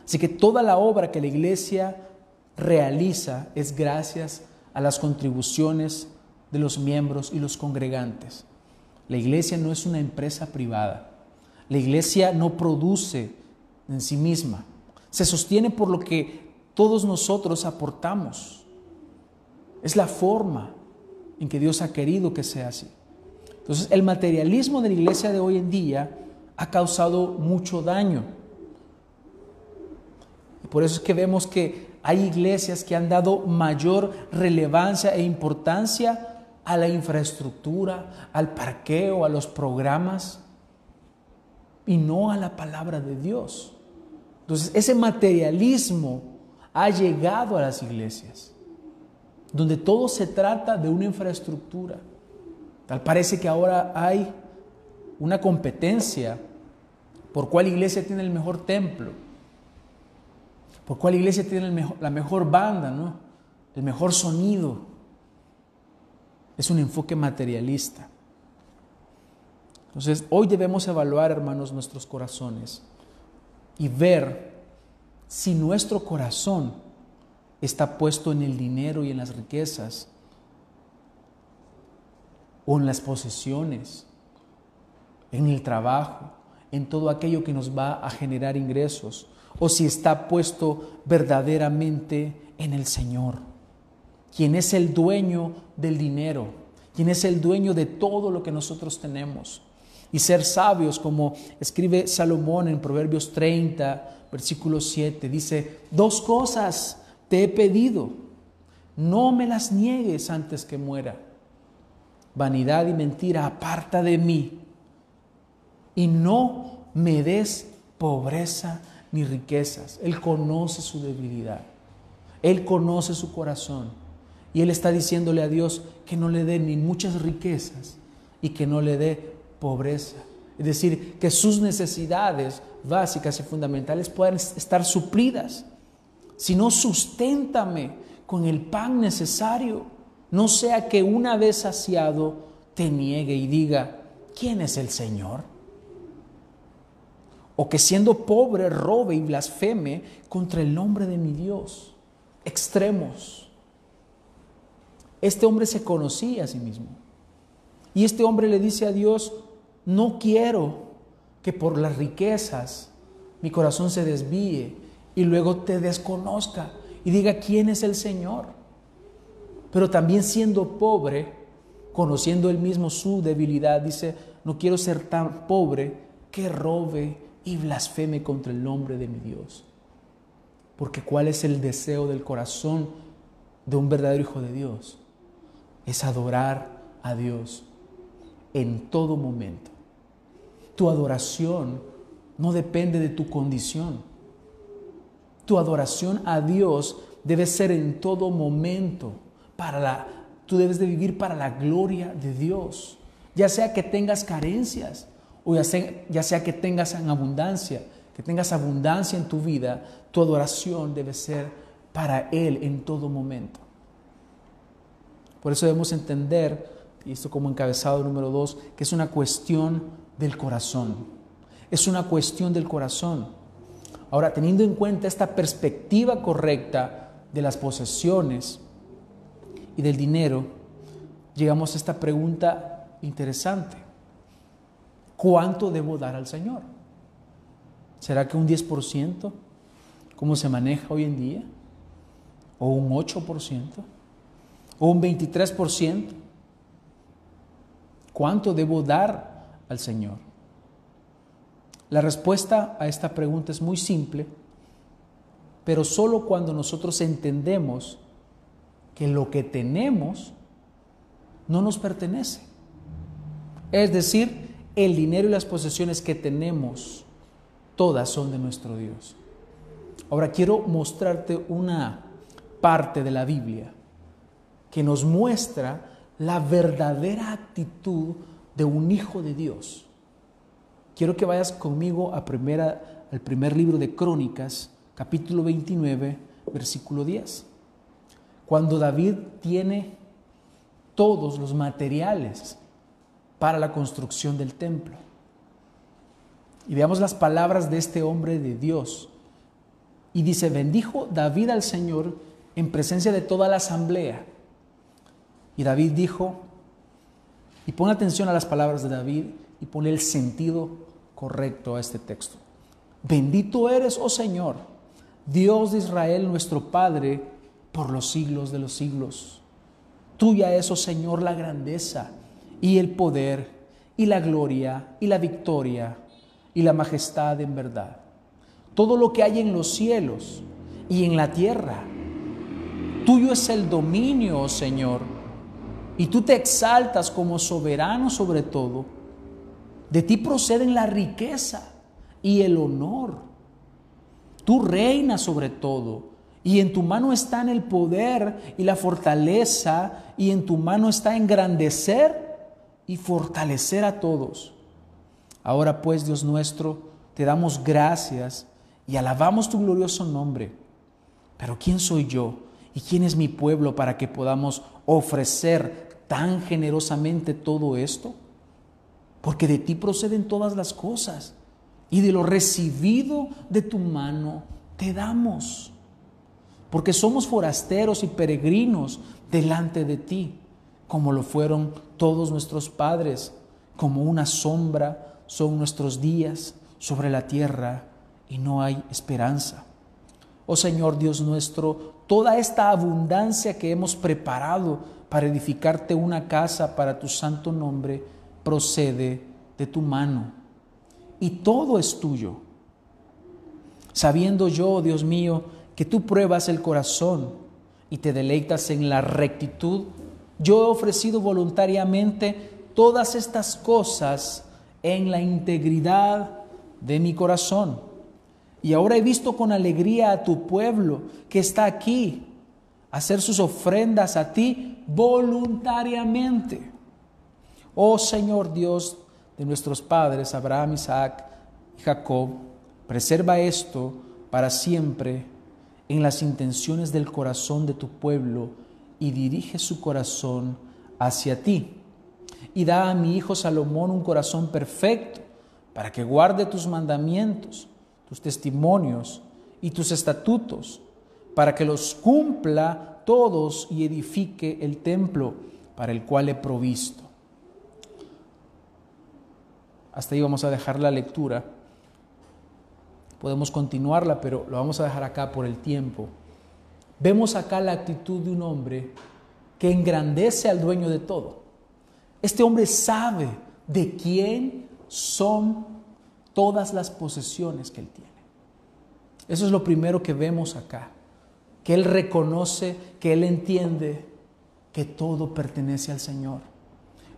Así que toda la obra que la iglesia realiza es gracias a las contribuciones de los miembros y los congregantes. La iglesia no es una empresa privada. La iglesia no produce en sí misma. Se sostiene por lo que todos nosotros aportamos. Es la forma en que Dios ha querido que sea así. Entonces, el materialismo de la iglesia de hoy en día ha causado mucho daño. Y por eso es que vemos que hay iglesias que han dado mayor relevancia e importancia a la infraestructura, al parqueo, a los programas y no a la palabra de Dios. Entonces, ese materialismo ha llegado a las iglesias, donde todo se trata de una infraestructura. Tal parece que ahora hay una competencia por cuál iglesia tiene el mejor templo ¿Por cuál iglesia tiene la mejor banda, ¿no? el mejor sonido? Es un enfoque materialista. Entonces, hoy debemos evaluar, hermanos, nuestros corazones y ver si nuestro corazón está puesto en el dinero y en las riquezas o en las posesiones, en el trabajo, en todo aquello que nos va a generar ingresos o si está puesto verdaderamente en el Señor, quien es el dueño del dinero, quien es el dueño de todo lo que nosotros tenemos. Y ser sabios, como escribe Salomón en Proverbios 30, versículo 7, dice, dos cosas te he pedido, no me las niegues antes que muera. Vanidad y mentira, aparta de mí, y no me des pobreza ni riquezas. Él conoce su debilidad. Él conoce su corazón. Y Él está diciéndole a Dios que no le dé ni muchas riquezas y que no le dé pobreza. Es decir, que sus necesidades básicas y fundamentales puedan estar suplidas. Si no, susténtame con el pan necesario. No sea que una vez saciado te niegue y diga, ¿quién es el Señor? o que siendo pobre robe y blasfeme contra el nombre de mi Dios. Extremos. Este hombre se conocía a sí mismo. Y este hombre le dice a Dios, no quiero que por las riquezas mi corazón se desvíe y luego te desconozca y diga quién es el Señor. Pero también siendo pobre, conociendo él mismo su debilidad, dice, no quiero ser tan pobre que robe y blasfeme contra el nombre de mi Dios. Porque ¿cuál es el deseo del corazón de un verdadero hijo de Dios? Es adorar a Dios en todo momento. Tu adoración no depende de tu condición. Tu adoración a Dios debe ser en todo momento para la tú debes de vivir para la gloria de Dios. Ya sea que tengas carencias, o ya sea, que tengas en abundancia, que tengas abundancia en tu vida, tu adoración debe ser para Él en todo momento. Por eso debemos entender y esto como encabezado número dos, que es una cuestión del corazón. Es una cuestión del corazón. Ahora, teniendo en cuenta esta perspectiva correcta de las posesiones y del dinero, llegamos a esta pregunta interesante. ¿Cuánto debo dar al Señor? ¿Será que un 10%? ¿Cómo se maneja hoy en día? ¿O un 8%? ¿O un 23%? ¿Cuánto debo dar al Señor? La respuesta a esta pregunta es muy simple, pero solo cuando nosotros entendemos que lo que tenemos no nos pertenece. Es decir, el dinero y las posesiones que tenemos, todas son de nuestro Dios. Ahora quiero mostrarte una parte de la Biblia que nos muestra la verdadera actitud de un hijo de Dios. Quiero que vayas conmigo a primera, al primer libro de Crónicas, capítulo 29, versículo 10. Cuando David tiene todos los materiales para la construcción del templo. Y veamos las palabras de este hombre de Dios. Y dice, bendijo David al Señor en presencia de toda la asamblea. Y David dijo, y pon atención a las palabras de David y pone el sentido correcto a este texto. Bendito eres, oh Señor, Dios de Israel, nuestro Padre, por los siglos de los siglos. Tuya es, oh Señor, la grandeza y el poder y la gloria y la victoria y la majestad en verdad. Todo lo que hay en los cielos y en la tierra. Tuyo es el dominio, oh Señor, y tú te exaltas como soberano sobre todo. De ti proceden la riqueza y el honor. Tú reinas sobre todo y en tu mano está el poder y la fortaleza, y en tu mano está engrandecer y fortalecer a todos. Ahora pues, Dios nuestro, te damos gracias y alabamos tu glorioso nombre. Pero ¿quién soy yo y quién es mi pueblo para que podamos ofrecer tan generosamente todo esto? Porque de ti proceden todas las cosas y de lo recibido de tu mano te damos porque somos forasteros y peregrinos delante de ti, como lo fueron todos nuestros padres, como una sombra son nuestros días sobre la tierra y no hay esperanza. Oh Señor Dios nuestro, toda esta abundancia que hemos preparado para edificarte una casa para tu santo nombre procede de tu mano y todo es tuyo. Sabiendo yo, Dios mío, que tú pruebas el corazón y te deleitas en la rectitud, yo he ofrecido voluntariamente todas estas cosas en la integridad de mi corazón. Y ahora he visto con alegría a tu pueblo que está aquí, hacer sus ofrendas a ti voluntariamente. Oh Señor Dios de nuestros padres, Abraham, Isaac y Jacob, preserva esto para siempre en las intenciones del corazón de tu pueblo y dirige su corazón hacia ti. Y da a mi hijo Salomón un corazón perfecto para que guarde tus mandamientos, tus testimonios y tus estatutos, para que los cumpla todos y edifique el templo para el cual he provisto. Hasta ahí vamos a dejar la lectura. Podemos continuarla, pero lo vamos a dejar acá por el tiempo. Vemos acá la actitud de un hombre que engrandece al dueño de todo. Este hombre sabe de quién son todas las posesiones que él tiene. Eso es lo primero que vemos acá, que él reconoce, que él entiende que todo pertenece al Señor.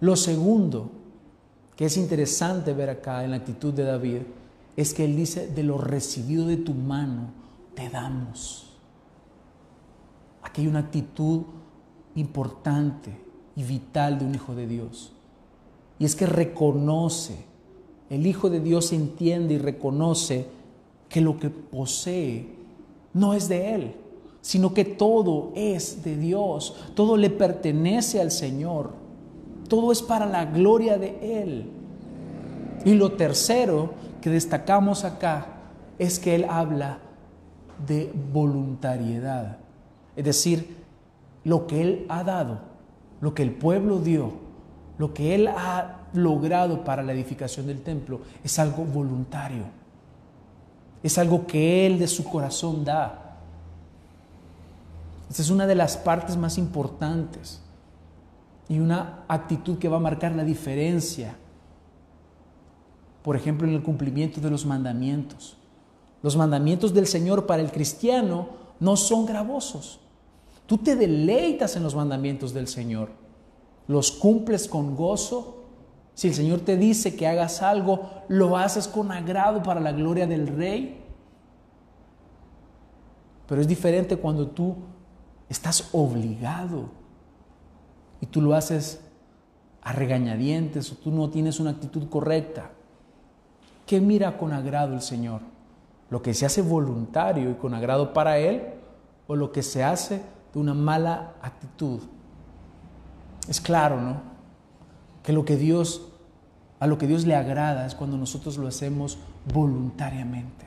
Lo segundo, que es interesante ver acá en la actitud de David, es que Él dice, de lo recibido de tu mano, te damos. Aquí hay una actitud importante y vital de un hijo de Dios. Y es que reconoce, el Hijo de Dios entiende y reconoce que lo que posee no es de Él, sino que todo es de Dios, todo le pertenece al Señor. todo es para la gloria de Él. Y lo tercero que destacamos acá es que Él habla de voluntariedad. Es decir, lo que Él ha dado, lo que el pueblo dio, lo que Él ha logrado para la edificación del templo, es algo voluntario. Es algo que Él de su corazón da. Esta es una de las partes más importantes y una actitud que va a marcar la diferencia. Por ejemplo, en el cumplimiento de los mandamientos. Los mandamientos del Señor para el cristiano no son gravosos. Tú te deleitas en los mandamientos del Señor. Los cumples con gozo. Si el Señor te dice que hagas algo, lo haces con agrado para la gloria del Rey. Pero es diferente cuando tú estás obligado y tú lo haces a regañadientes o tú no tienes una actitud correcta. ¿Qué mira con agrado el Señor? ¿Lo que se hace voluntario y con agrado para Él o lo que se hace de una mala actitud? Es claro, ¿no? Que lo que Dios a lo que Dios le agrada es cuando nosotros lo hacemos voluntariamente,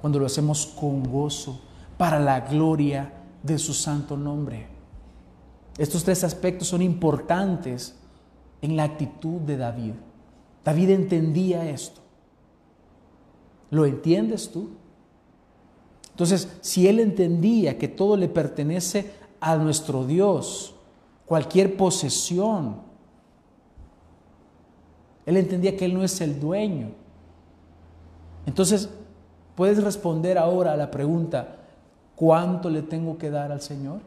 cuando lo hacemos con gozo, para la gloria de su santo nombre. Estos tres aspectos son importantes en la actitud de David. David entendía esto. ¿Lo entiendes tú? Entonces, si él entendía que todo le pertenece a nuestro Dios, cualquier posesión, él entendía que él no es el dueño. Entonces, puedes responder ahora a la pregunta, ¿cuánto le tengo que dar al Señor?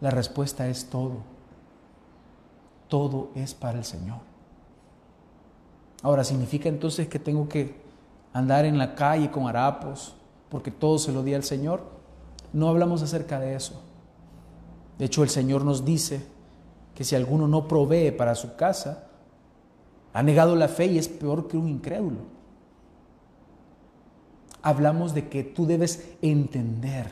La respuesta es todo. Todo es para el Señor. Ahora, ¿significa entonces que tengo que andar en la calle con harapos porque todo se lo di al Señor? No hablamos acerca de eso. De hecho, el Señor nos dice que si alguno no provee para su casa, ha negado la fe y es peor que un incrédulo. Hablamos de que tú debes entender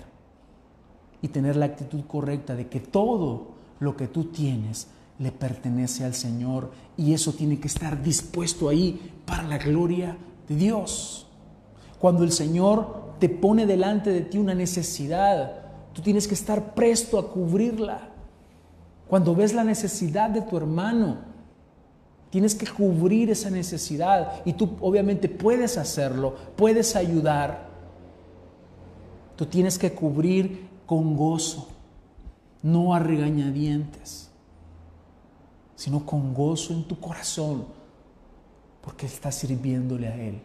y tener la actitud correcta de que todo lo que tú tienes le pertenece al Señor y eso tiene que estar dispuesto ahí para la gloria de Dios. Cuando el Señor te pone delante de ti una necesidad, tú tienes que estar presto a cubrirla. Cuando ves la necesidad de tu hermano, tienes que cubrir esa necesidad y tú obviamente puedes hacerlo, puedes ayudar. Tú tienes que cubrir con gozo, no a regañadientes, sino con gozo en tu corazón, porque estás sirviéndole a Él.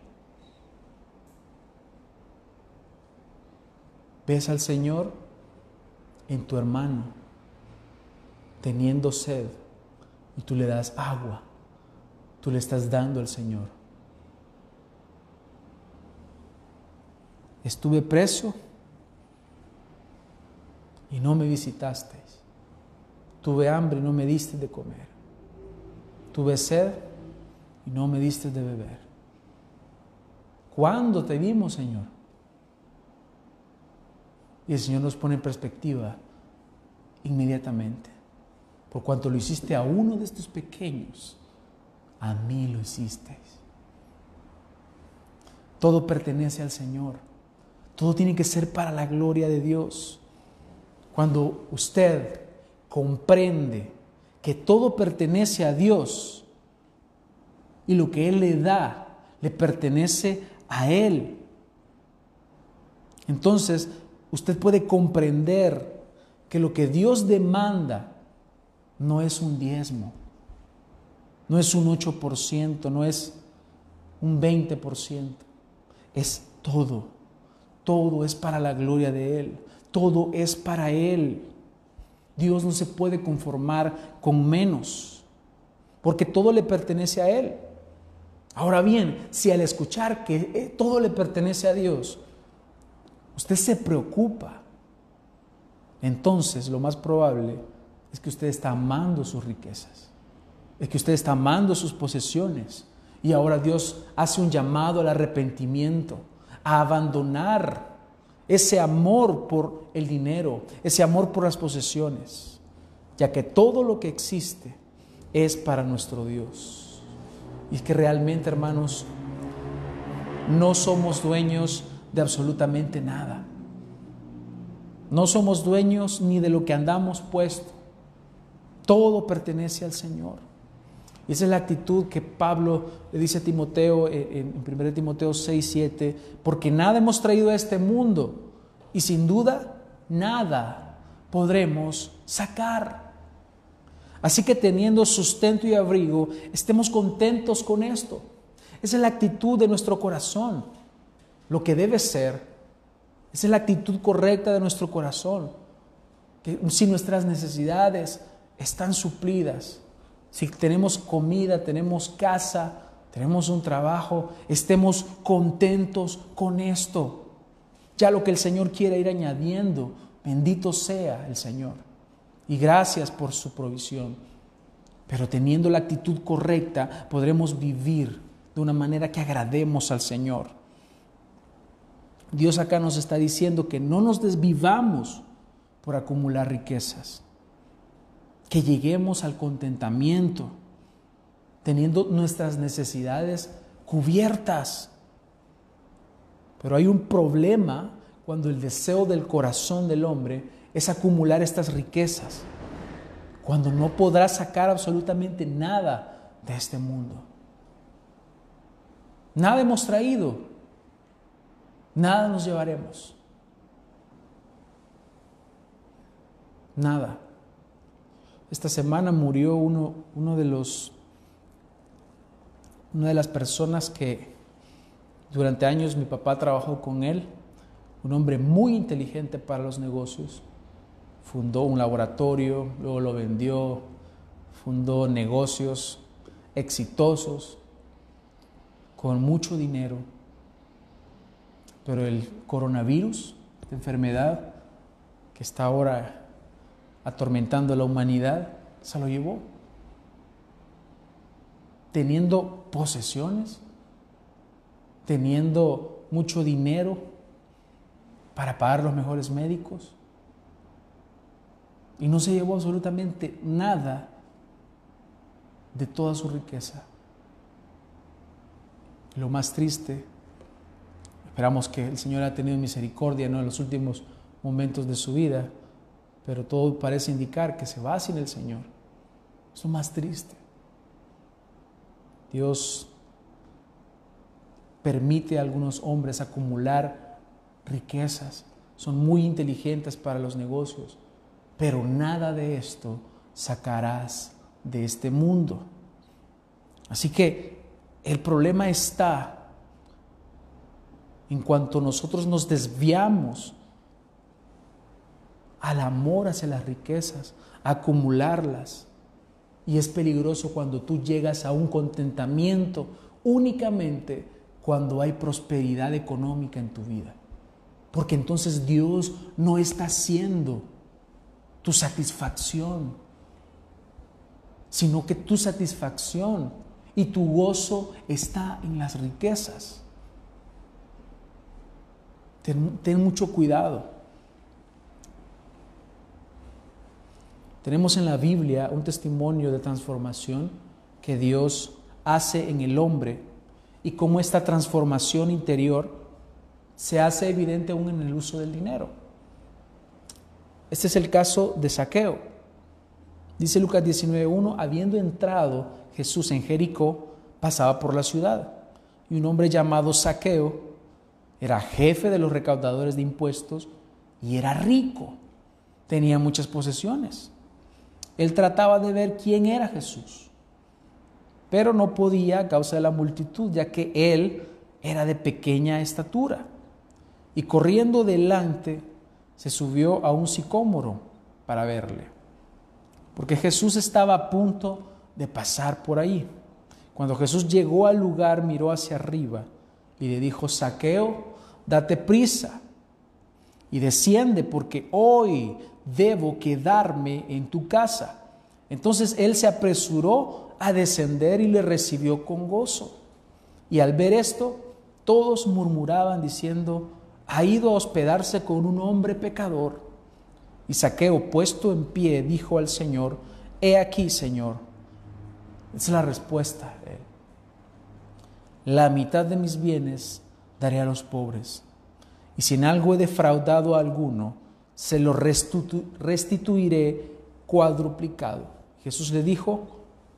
Ves al Señor en tu hermano teniendo sed y tú le das agua, tú le estás dando al Señor. Estuve preso y no me visitasteis. Tuve hambre y no me diste de comer. Tuve sed y no me diste de beber. ¿Cuándo te vimos, Señor? Y el Señor nos pone en perspectiva inmediatamente. Por cuanto lo hiciste a uno de estos pequeños, a mí lo hicisteis. Todo pertenece al Señor. Todo tiene que ser para la gloria de Dios. Cuando usted comprende que todo pertenece a Dios y lo que Él le da le pertenece a Él, entonces usted puede comprender que lo que Dios demanda no es un diezmo, no es un 8%, no es un 20%, es todo, todo es para la gloria de Él todo es para Él. Dios no se puede conformar con menos, porque todo le pertenece a Él. Ahora bien, si al escuchar que eh, todo le pertenece a Dios, usted se preocupa, entonces lo más probable es que usted está amando sus riquezas, es que usted está amando sus posesiones. Y ahora Dios hace un llamado al arrepentimiento, a abandonar ese amor por el dinero, ese amor por las posesiones, ya que todo lo que existe es para nuestro Dios. Y que realmente, hermanos, no somos dueños de absolutamente nada. No somos dueños ni de lo que andamos puesto. Todo pertenece al Señor. Y esa es la actitud que Pablo le dice a Timoteo en 1 Timoteo 6, 7, porque nada hemos traído a este mundo y sin duda nada podremos sacar. Así que teniendo sustento y abrigo, estemos contentos con esto. Esa es la actitud de nuestro corazón, lo que debe ser. Esa es la actitud correcta de nuestro corazón. Que si nuestras necesidades están suplidas, si tenemos comida, tenemos casa, tenemos un trabajo, estemos contentos con esto. Ya lo que el Señor quiere ir añadiendo, bendito sea el Señor. Y gracias por su provisión. Pero teniendo la actitud correcta, podremos vivir de una manera que agrademos al Señor. Dios acá nos está diciendo que no nos desvivamos por acumular riquezas que lleguemos al contentamiento, teniendo nuestras necesidades cubiertas. Pero hay un problema cuando el deseo del corazón del hombre es acumular estas riquezas, cuando no podrá sacar absolutamente nada de este mundo. Nada hemos traído, nada nos llevaremos. Nada. Esta semana murió uno, de los, una de las personas que durante años mi papá trabajó con él, un hombre muy inteligente para los negocios. Fundó un laboratorio, luego lo vendió, fundó negocios exitosos, con mucho dinero. Pero el coronavirus, esta enfermedad que está ahora atormentando a la humanidad, se lo llevó. Teniendo posesiones, teniendo mucho dinero para pagar los mejores médicos. Y no se llevó absolutamente nada de toda su riqueza. Lo más triste, esperamos que el Señor ha tenido misericordia ¿no? en los últimos momentos de su vida, pero todo parece indicar que se va sin el Señor. Es lo más triste. Dios permite a algunos hombres acumular riquezas, son muy inteligentes para los negocios, pero nada de esto sacarás de este mundo. Así que el problema está en cuanto nosotros nos desviamos al amor hacia las riquezas, acumularlas. Y es peligroso cuando tú llegas a un contentamiento únicamente cuando hay prosperidad económica en tu vida. Porque entonces Dios no está haciendo tu satisfacción, sino que tu satisfacción y tu gozo está en las riquezas. Ten, ten mucho cuidado. Tenemos en la Biblia un testimonio de transformación que Dios hace en el hombre y cómo esta transformación interior se hace evidente aún en el uso del dinero. Este es el caso de Saqueo. Dice Lucas 19.1, habiendo entrado Jesús en Jericó, pasaba por la ciudad. Y un hombre llamado Saqueo era jefe de los recaudadores de impuestos y era rico. Tenía muchas posesiones. Él trataba de ver quién era Jesús, pero no podía a causa de la multitud, ya que él era de pequeña estatura. Y corriendo delante, se subió a un sicómoro para verle, porque Jesús estaba a punto de pasar por ahí. Cuando Jesús llegó al lugar, miró hacia arriba y le dijo, Saqueo, date prisa y desciende porque hoy debo quedarme en tu casa. Entonces él se apresuró a descender y le recibió con gozo. Y al ver esto, todos murmuraban diciendo, ha ido a hospedarse con un hombre pecador. Y Saqueo, puesto en pie, dijo al Señor, He aquí, Señor, es la respuesta. La mitad de mis bienes daré a los pobres. Y si en algo he defraudado a alguno, se lo restituiré cuadruplicado. Jesús le dijo,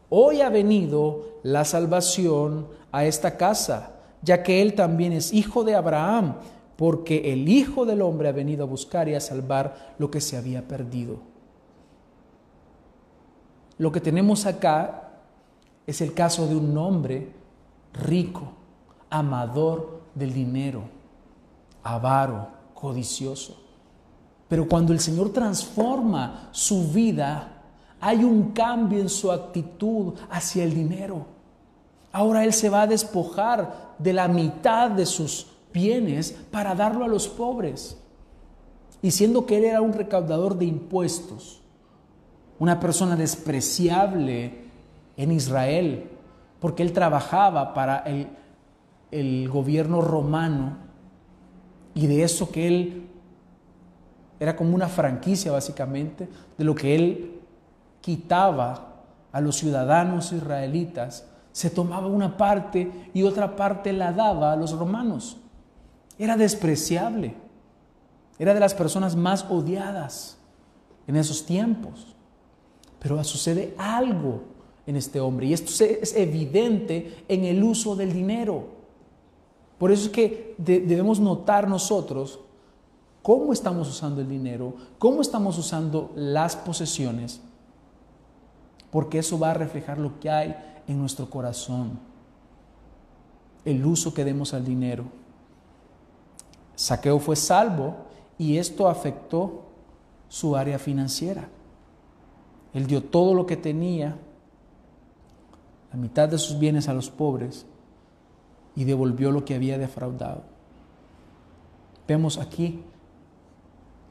hoy ha venido la salvación a esta casa, ya que él también es hijo de Abraham, porque el Hijo del Hombre ha venido a buscar y a salvar lo que se había perdido. Lo que tenemos acá es el caso de un hombre rico, amador del dinero, avaro, codicioso. Pero cuando el Señor transforma su vida, hay un cambio en su actitud hacia el dinero. Ahora Él se va a despojar de la mitad de sus bienes para darlo a los pobres. Y siendo que Él era un recaudador de impuestos, una persona despreciable en Israel, porque Él trabajaba para el, el gobierno romano y de eso que Él era como una franquicia básicamente de lo que Él quitaba a los ciudadanos israelitas se tomaba una parte y otra parte la daba a los romanos. Era despreciable. Era de las personas más odiadas en esos tiempos. Pero sucede algo en este hombre y esto es evidente en el uso del dinero. Por eso es que debemos notar nosotros cómo estamos usando el dinero, cómo estamos usando las posesiones, porque eso va a reflejar lo que hay en nuestro corazón, el uso que demos al dinero. Saqueo fue salvo y esto afectó su área financiera. Él dio todo lo que tenía, la mitad de sus bienes a los pobres y devolvió lo que había defraudado. Vemos aquí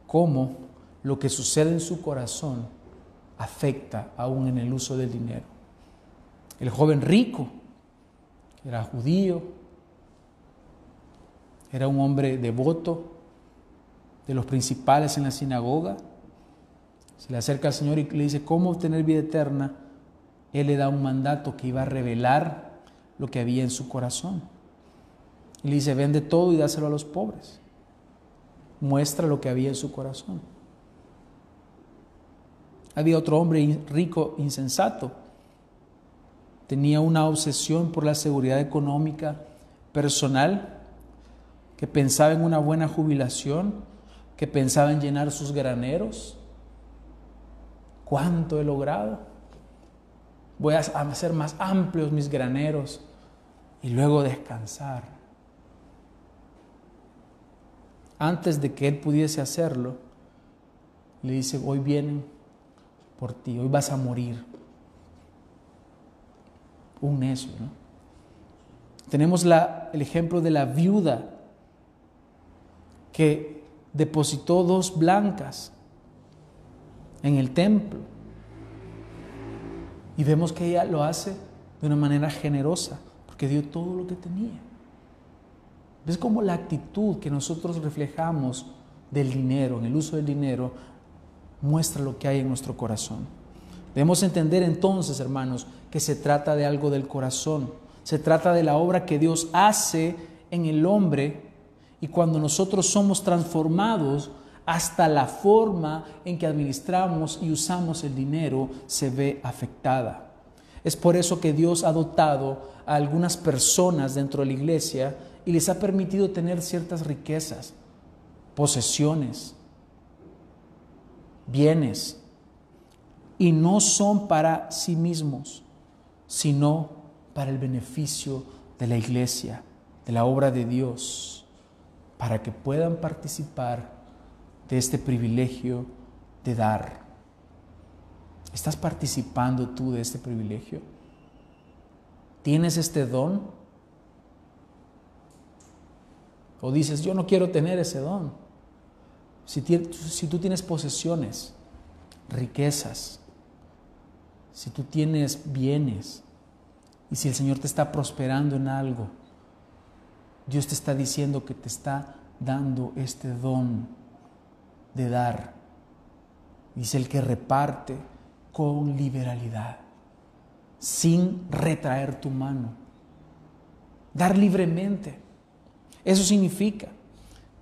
cómo lo que sucede en su corazón afecta aún en el uso del dinero. El joven rico, era judío, era un hombre devoto, de los principales en la sinagoga. Se le acerca al Señor y le dice, ¿cómo obtener vida eterna? Él le da un mandato que iba a revelar lo que había en su corazón. Y le dice, vende todo y dáselo a los pobres. Muestra lo que había en su corazón. Había otro hombre rico, insensato, tenía una obsesión por la seguridad económica personal, que pensaba en una buena jubilación, que pensaba en llenar sus graneros. ¿Cuánto he logrado? Voy a hacer más amplios mis graneros y luego descansar. Antes de que él pudiese hacerlo, le dice, hoy vienen por ti, hoy vas a morir un necio. ¿no? Tenemos el ejemplo de la viuda que depositó dos blancas en el templo. Y vemos que ella lo hace de una manera generosa, porque dio todo lo que tenía. ¿Ves cómo la actitud que nosotros reflejamos del dinero, en el uso del dinero, muestra lo que hay en nuestro corazón? Debemos entender entonces, hermanos, que se trata de algo del corazón. Se trata de la obra que Dios hace en el hombre y cuando nosotros somos transformados, hasta la forma en que administramos y usamos el dinero se ve afectada. Es por eso que Dios ha dotado a algunas personas dentro de la iglesia y les ha permitido tener ciertas riquezas, posesiones, bienes, y no son para sí mismos, sino para el beneficio de la iglesia, de la obra de Dios, para que puedan participar de este privilegio de dar. ¿Estás participando tú de este privilegio? ¿Tienes este don? ¿O dices, yo no quiero tener ese don? Si, tú tienes posesiones, riquezas, si tú tienes bienes y si el Señor te está prosperando en algo, Dios te está diciendo que te está dando este don de dar. Dice el que reparte con liberalidad. sin retraer tu mano. Dar libremente. Eso significa.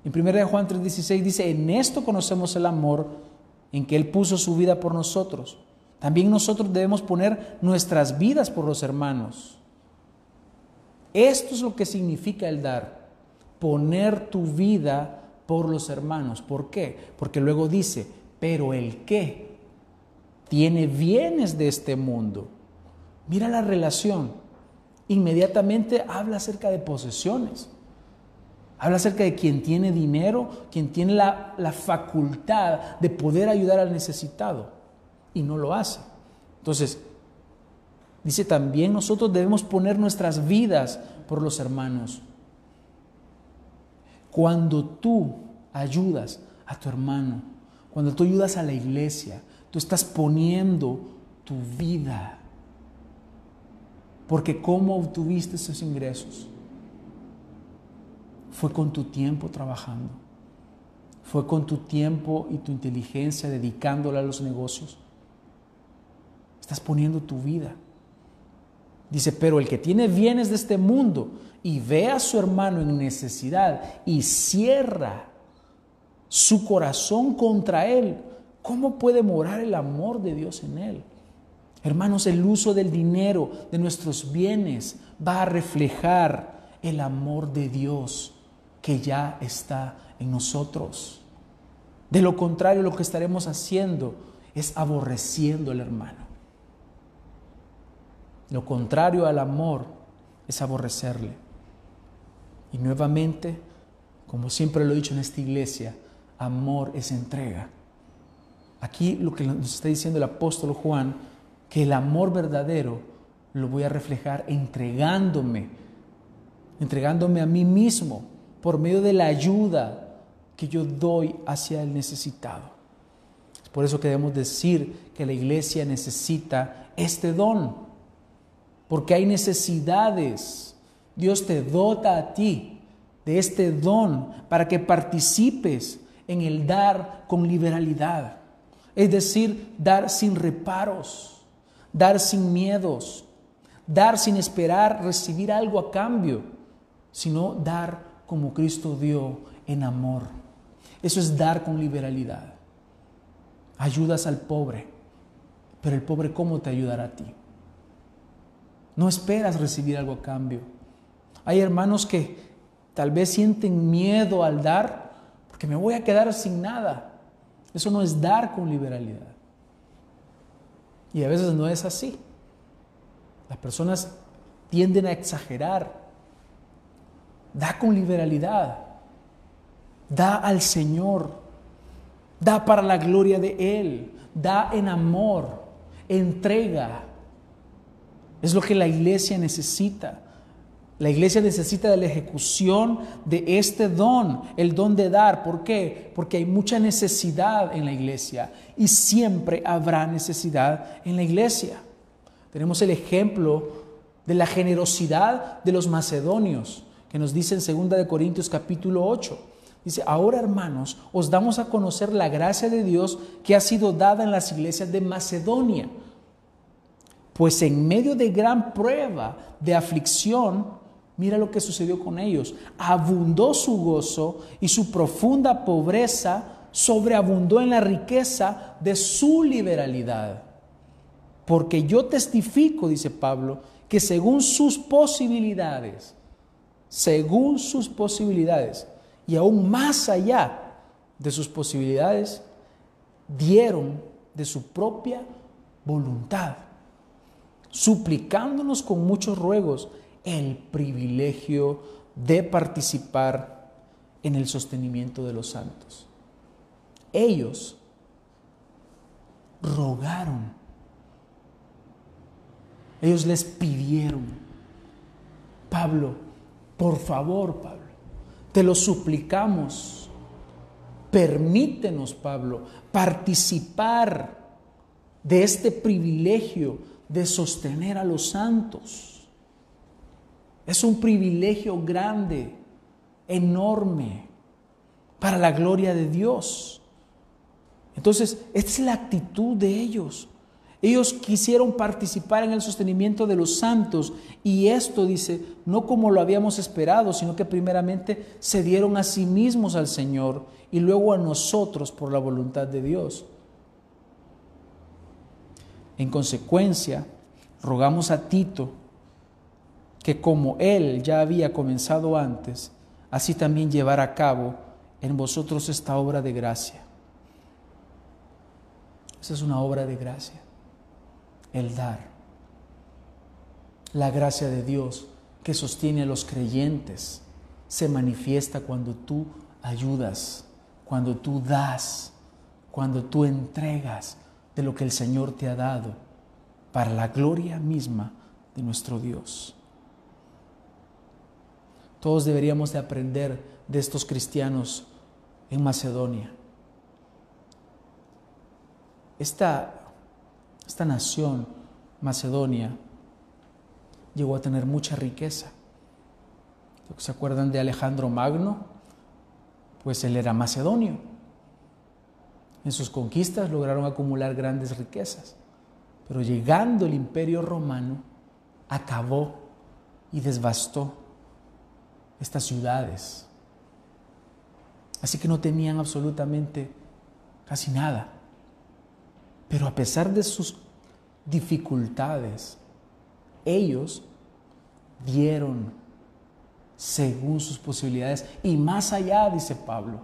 En 1 Juan 3:16 dice, en esto conocemos el amor en que Él puso su vida por nosotros. También nosotros debemos poner nuestras vidas por los hermanos. Esto es lo que significa el dar, poner tu vida por los hermanos. ¿Por qué? Porque luego dice, pero el que tiene bienes de este mundo. Mira la relación. Inmediatamente habla acerca de posesiones. Habla acerca de quien tiene dinero, quien tiene la, la, facultad de poder ayudar al necesitado y no lo hace. Entonces, dice también nosotros debemos poner nuestras vidas por los hermanos. Cuando tú ayudas a tu hermano, cuando tú ayudas a la iglesia, tú estás poniendo tu vida. Porque ¿cómo obtuviste esos ingresos? Fue con tu tiempo trabajando. Fue con tu tiempo y tu inteligencia dedicándola a los negocios. Estás poniendo tu vida. Dice, pero el que tiene bienes de este mundo y ve a su hermano en necesidad y cierra su corazón contra él, ¿cómo puede morar el amor de Dios en él? Hermanos, el uso del dinero, de nuestros bienes, va a reflejar el amor de Dios que ya está en nosotros. De lo contrario, lo que estaremos haciendo es aborreciendo al hermano. Lo contrario al amor es aborrecerle. Y nuevamente, como siempre lo he dicho en esta iglesia, amor es entrega. Aquí lo que nos está diciendo el apóstol Juan, que el amor verdadero lo voy a reflejar entregándome, entregándome a mí mismo por medio de la ayuda que yo doy hacia el necesitado. Es por eso que debemos decir que la iglesia necesita este don, porque hay necesidades. Dios te dota a ti de este don para que participes en el dar con liberalidad, es decir, dar sin reparos, dar sin miedos, dar sin esperar recibir algo a cambio, sino dar como Cristo dio en amor. Eso es dar con liberalidad. Ayudas al pobre, pero el pobre ¿cómo te ayudará a ti? No esperas recibir algo a cambio. Hay hermanos que tal vez sienten miedo al dar porque me voy a quedar sin nada. Eso no es dar con liberalidad. Y a veces no es así. Las personas tienden a exagerar. Da con liberalidad. Da al Señor. Da para la gloria de Él. Da en amor. Entrega. Es lo que la iglesia necesita. La iglesia necesita de la ejecución de este don, el don de dar. ¿Por qué? Porque hay mucha necesidad en la iglesia y siempre habrá necesidad en la iglesia. Tenemos el ejemplo de la generosidad de los macedonios, que nos dice en 2 Corintios capítulo 8. Dice, ahora hermanos, os damos a conocer la gracia de Dios que ha sido dada en las iglesias de Macedonia. Pues en medio de gran prueba, de aflicción, Mira lo que sucedió con ellos. Abundó su gozo y su profunda pobreza sobreabundó en la riqueza de su liberalidad. Porque yo testifico, dice Pablo, que según sus posibilidades, según sus posibilidades, y aún más allá de sus posibilidades, dieron de su propia voluntad, suplicándonos con muchos ruegos el privilegio de participar en el sostenimiento de los santos. Ellos rogaron, ellos les pidieron, Pablo, por favor, Pablo, te lo suplicamos, permítenos, Pablo, participar de este privilegio de sostener a los santos. Es un privilegio grande, enorme, para la gloria de Dios. Entonces, esta es la actitud de ellos. Ellos quisieron participar en el sostenimiento de los santos y esto dice, no como lo habíamos esperado, sino que primeramente se dieron a sí mismos al Señor y luego a nosotros por la voluntad de Dios. En consecuencia, rogamos a Tito que como él ya había comenzado antes, así también llevar a cabo en vosotros esta obra de gracia. Esa es una obra de gracia, el dar. La gracia de Dios que sostiene a los creyentes se manifiesta cuando tú ayudas, cuando tú das, cuando tú entregas de lo que el Señor te ha dado para la gloria misma de nuestro Dios. Todos deberíamos de aprender de estos cristianos en Macedonia. Esta, esta nación, Macedonia, llegó a tener mucha riqueza. ¿Se acuerdan de Alejandro Magno? Pues él era macedonio. En sus conquistas lograron acumular grandes riquezas. Pero llegando el imperio romano, acabó y desbastó estas ciudades. Así que no tenían absolutamente casi nada. Pero a pesar de sus dificultades, ellos dieron según sus posibilidades y más allá, dice Pablo,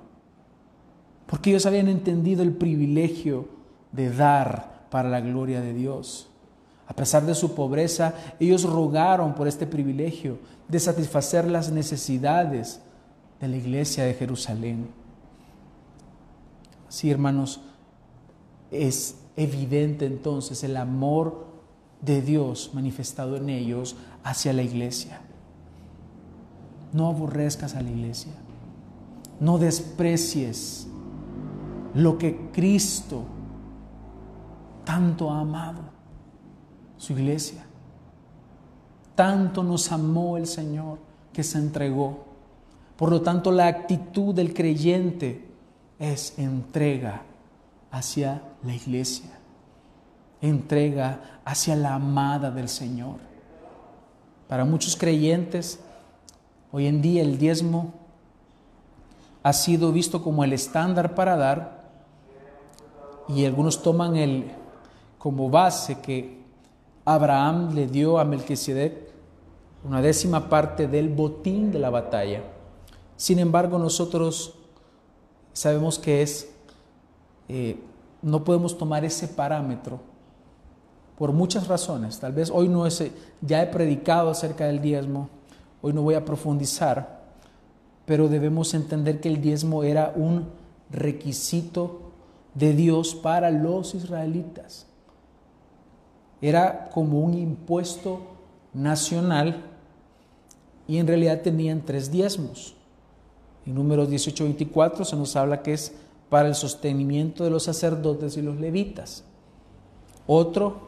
porque ellos habían entendido el privilegio de dar para la gloria de Dios. A pesar de su pobreza, ellos rogaron por este privilegio de satisfacer las necesidades de la iglesia de Jerusalén. Sí, hermanos, es evidente entonces el amor de Dios manifestado en ellos hacia la iglesia. No aborrezcas a la iglesia. No desprecies lo que Cristo tanto ha amado su iglesia. Tanto nos amó el Señor que se entregó. Por lo tanto, la actitud del creyente es entrega hacia la iglesia, entrega hacia la amada del Señor. Para muchos creyentes, hoy en día el diezmo ha sido visto como el estándar para dar y algunos toman el como base que Abraham le dio a Melquisedec una décima parte del botín de la batalla. Sin embargo, nosotros sabemos que es, eh, no podemos tomar ese parámetro por muchas razones. Tal vez hoy no es, ya he predicado acerca del diezmo, hoy no voy a profundizar, pero debemos entender que el diezmo era un requisito de Dios para los israelitas era como un impuesto nacional y en realidad tenían tres diezmos. En números 18-24 se nos habla que es para el sostenimiento de los sacerdotes y los levitas. Otro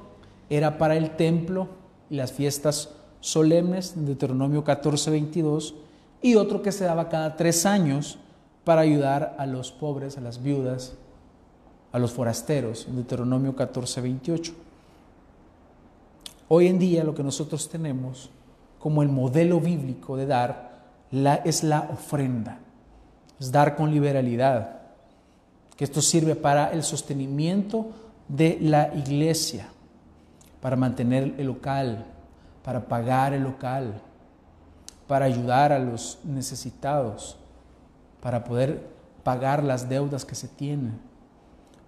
era para el templo y las fiestas solemnes, Deuteronomio 14-22, y otro que se daba cada tres años para ayudar a los pobres, a las viudas, a los forasteros, Deuteronomio 14-28. Hoy en día lo que nosotros tenemos como el modelo bíblico de dar es la ofrenda, es dar con liberalidad, que esto sirve para el sostenimiento de la iglesia, para mantener el local, para pagar el local, para ayudar a los necesitados, para poder pagar las deudas que se tienen.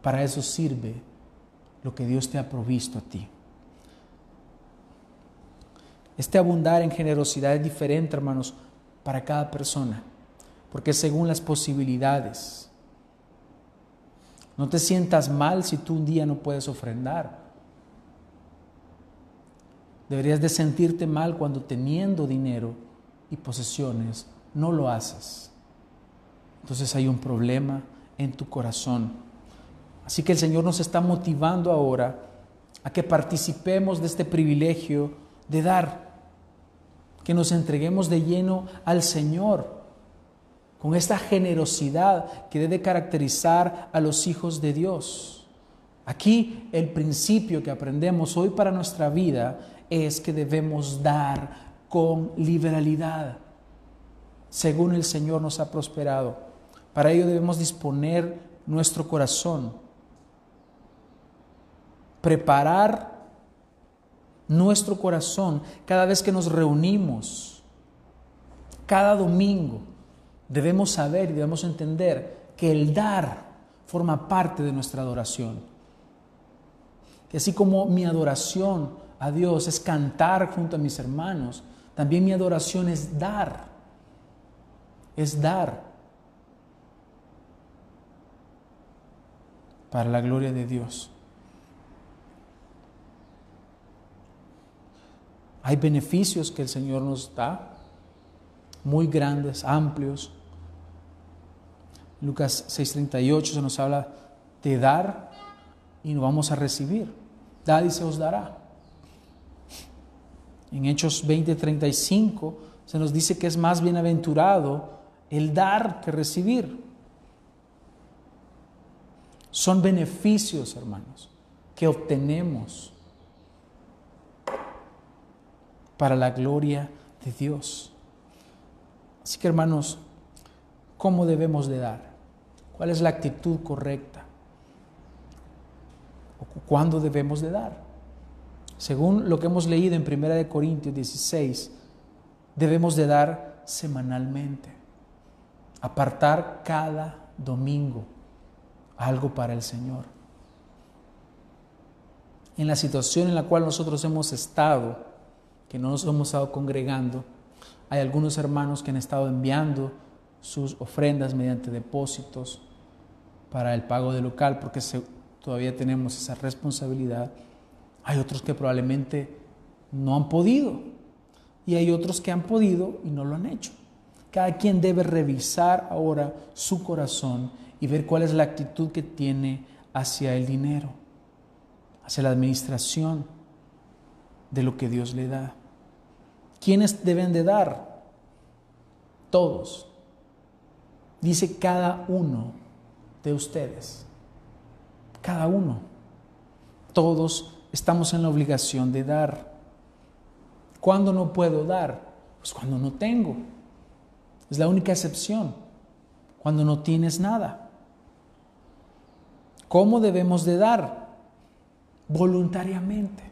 Para eso sirve lo que Dios te ha provisto a ti. Este abundar en generosidad es diferente, hermanos, para cada persona, porque según las posibilidades. No te sientas mal si tú un día no puedes ofrendar. Deberías de sentirte mal cuando teniendo dinero y posesiones no lo haces. Entonces hay un problema en tu corazón. Así que el Señor nos está motivando ahora a que participemos de este privilegio de dar que nos entreguemos de lleno al Señor, con esta generosidad que debe caracterizar a los hijos de Dios. Aquí el principio que aprendemos hoy para nuestra vida es que debemos dar con liberalidad, según el Señor nos ha prosperado. Para ello debemos disponer nuestro corazón, preparar nuestro corazón cada vez que nos reunimos, cada domingo. Debemos saber y debemos entender que el dar forma parte de nuestra adoración. Que así como mi adoración a Dios es cantar junto a mis hermanos, también mi adoración es dar. Es dar. Para la gloria de Dios. Hay beneficios que el Señor nos da, muy grandes, amplios. Lucas 6:38 se nos habla de dar y no vamos a recibir. Dad y se os dará. En Hechos 20:35 se nos dice que es más bienaventurado el dar que recibir. Son beneficios, hermanos, que obtenemos para la gloria de Dios. Así que, hermanos, ¿cómo debemos de dar? ¿Cuál es la actitud correcta? ¿Cuándo debemos de dar? Según lo que hemos leído en 1 Corintios 16, debemos de dar semanalmente, apartar cada domingo algo para el Señor. En la situación en la cual nosotros hemos estado, que no nos hemos estado congregando, hay algunos hermanos que han estado enviando sus ofrendas mediante depósitos para el pago del local, porque todavía tenemos esa responsabilidad. Hay otros que probablemente no han podido y hay otros que han podido y no lo han hecho. Cada quien debe revisar ahora su corazón y ver cuál es la actitud que tiene hacia el dinero, hacia la administración de lo que Dios le da. ¿Quiénes deben de dar? Todos. Dice cada uno de ustedes cada uno. Todos estamos en la obligación de dar. ¿Cuándo no puedo dar? Pues cuando no tengo. Es la única excepción. Cuando no tienes nada. ¿Cómo debemos de dar? Voluntariamente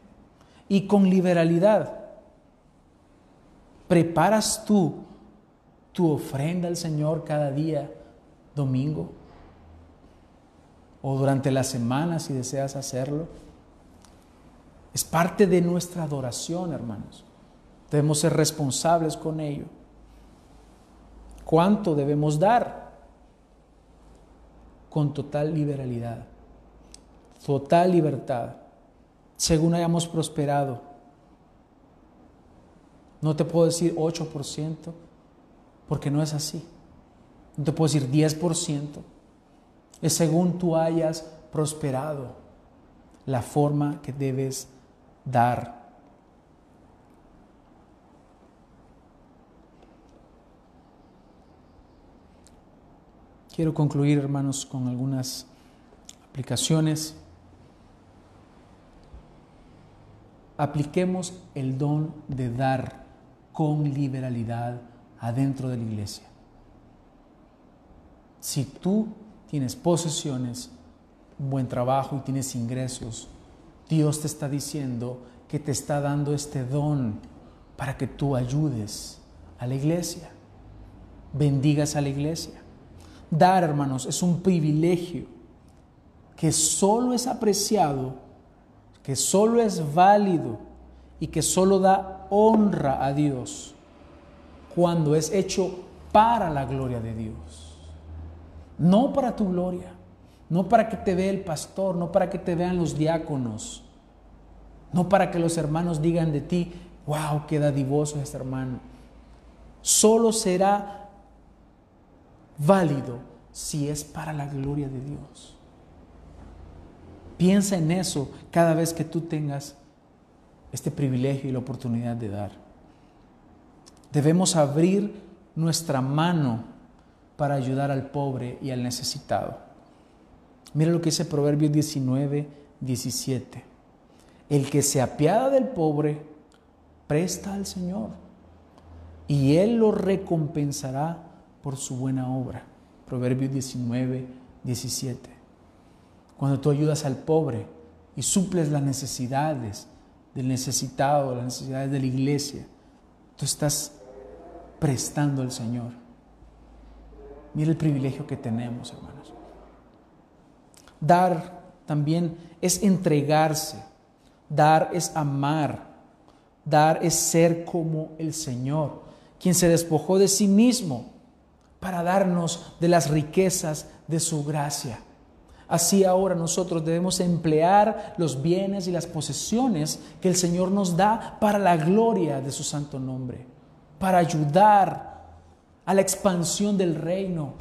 y con liberalidad. ¿Preparas tú tu ofrenda al Señor cada día domingo? o durante la semana si deseas hacerlo. Es parte de nuestra adoración, hermanos. Debemos ser responsables con ello. ¿Cuánto debemos dar? Con total liberalidad, total libertad, según hayamos prosperado. No te puedo decir 8%, porque no es así. No te puedo decir 10%, es según tú hayas prosperado la forma que debes dar. Quiero concluir, hermanos, con algunas aplicaciones. Apliquemos el don de dar con liberalidad adentro de la iglesia. Si tú tienes posesiones, un buen trabajo y tienes ingresos, Dios te está diciendo que te está dando este don para que tú ayudes a la iglesia, bendigas a la iglesia. Dar, hermanos, es un privilegio que solo es apreciado, que solo es válido y que solo da honra a Dios cuando es hecho para la gloria de Dios no para tu gloria, no para que te vea el pastor, no para que te vean los diáconos, no para que los hermanos digan de ti, wow, qué dadivoso este hermano. Solo será válido si es para la gloria de Dios. Piensa en eso cada vez que tú tengas este privilegio y la oportunidad de dar. Debemos abrir nuestra mano para ayudar al pobre y al necesitado. Mira lo que dice Proverbios 19, 17. El que se apiada del pobre, presta al Señor, y Él lo recompensará por su buena obra. Proverbios 19, 17. Cuando tú ayudas al pobre y suples las necesidades del necesitado, las necesidades de la iglesia, tú estás prestando al Señor. Mira el privilegio que tenemos, hermanos. Dar también es entregarse. Dar es amar. Dar es ser como el Señor, quien se despojó de sí mismo para darnos de las riquezas de su gracia. Así ahora nosotros debemos emplear los bienes y las posesiones que el Señor nos da para la gloria de su santo nombre, para ayudar a la expansión del reino.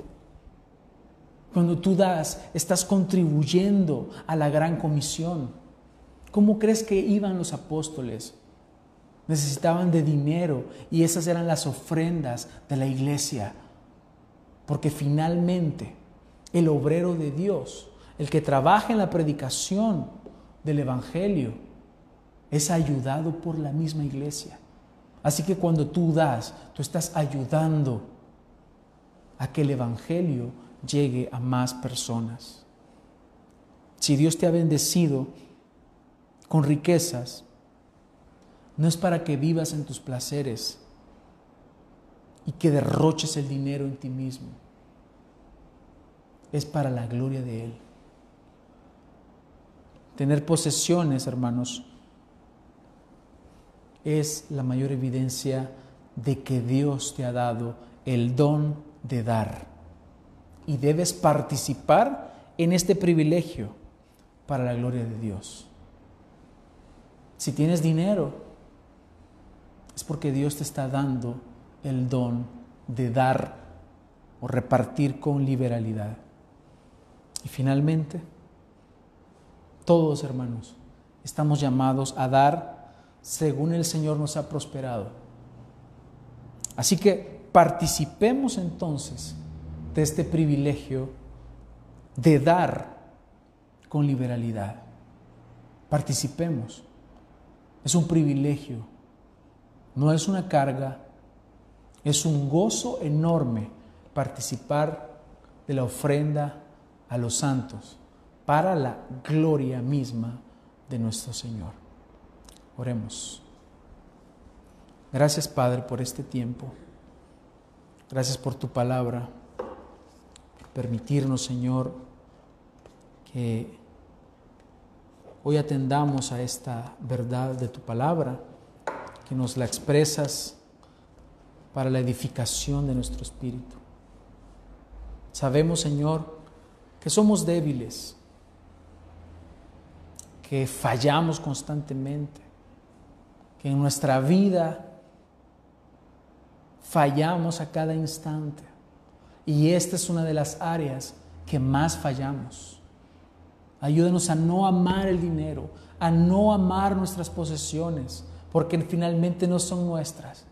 Cuando tú das, estás contribuyendo a la gran comisión. ¿Cómo crees que iban los apóstoles? Necesitaban de dinero y esas eran las ofrendas de la iglesia. Porque finalmente el obrero de Dios el que trabaja en la predicación del Evangelio, es ayudado por la misma iglesia. Así que cuando tú das, tú estás ayudando a que el Evangelio llegue a más personas. Si Dios te ha bendecido con riquezas, no es para que vivas en tus placeres y que derroches el dinero en ti mismo. Es para la gloria de Él. Tener posesiones, hermanos, es la mayor evidencia de que Dios te ha dado el don de dar. Y debes participar en este privilegio para la gloria de Dios. Si tienes dinero, es porque Dios te está dando el don de dar o repartir con liberalidad. Y finalmente, todos, hermanos, estamos llamados a dar según el Señor nos ha prosperado. Así que participemos entonces de este privilegio de dar con liberalidad. Participemos. Es un privilegio, no es una carga, es un gozo enorme participar de la ofrenda a los santos para la gloria misma de nuestro Señor. Oremos. Gracias Padre por este tiempo. Gracias por tu palabra. permitirnos, Señor, que hoy atendamos a esta verdad de tu palabra, que nos la expresas para la edificación de nuestro espíritu. Sabemos, Señor, que somos débiles, que fallamos constantemente, en nuestra vida fallamos a cada instante. Y esta es una de las áreas que más fallamos. Ayúdanos a no amar el dinero, a no amar nuestras posesiones, porque finalmente no son nuestras,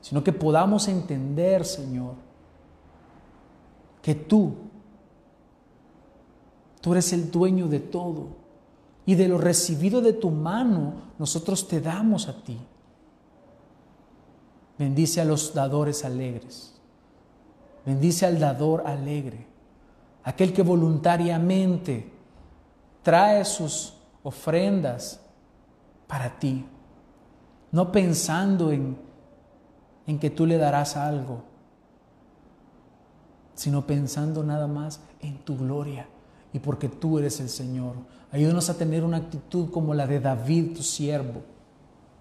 sino que podamos entender, Señor, que tú, tú eres el dueño de todo y de lo recibido de tu mano nosotros te damos a ti. Bendice a los dadores alegres. Bendice al dador alegre, aquel que voluntariamente trae sus ofrendas para ti, no pensando en, en que tú le darás algo, sino pensando nada más en tu gloria y porque tú eres el Señor. Ayúdanos a tener una actitud como la de David, tu siervo,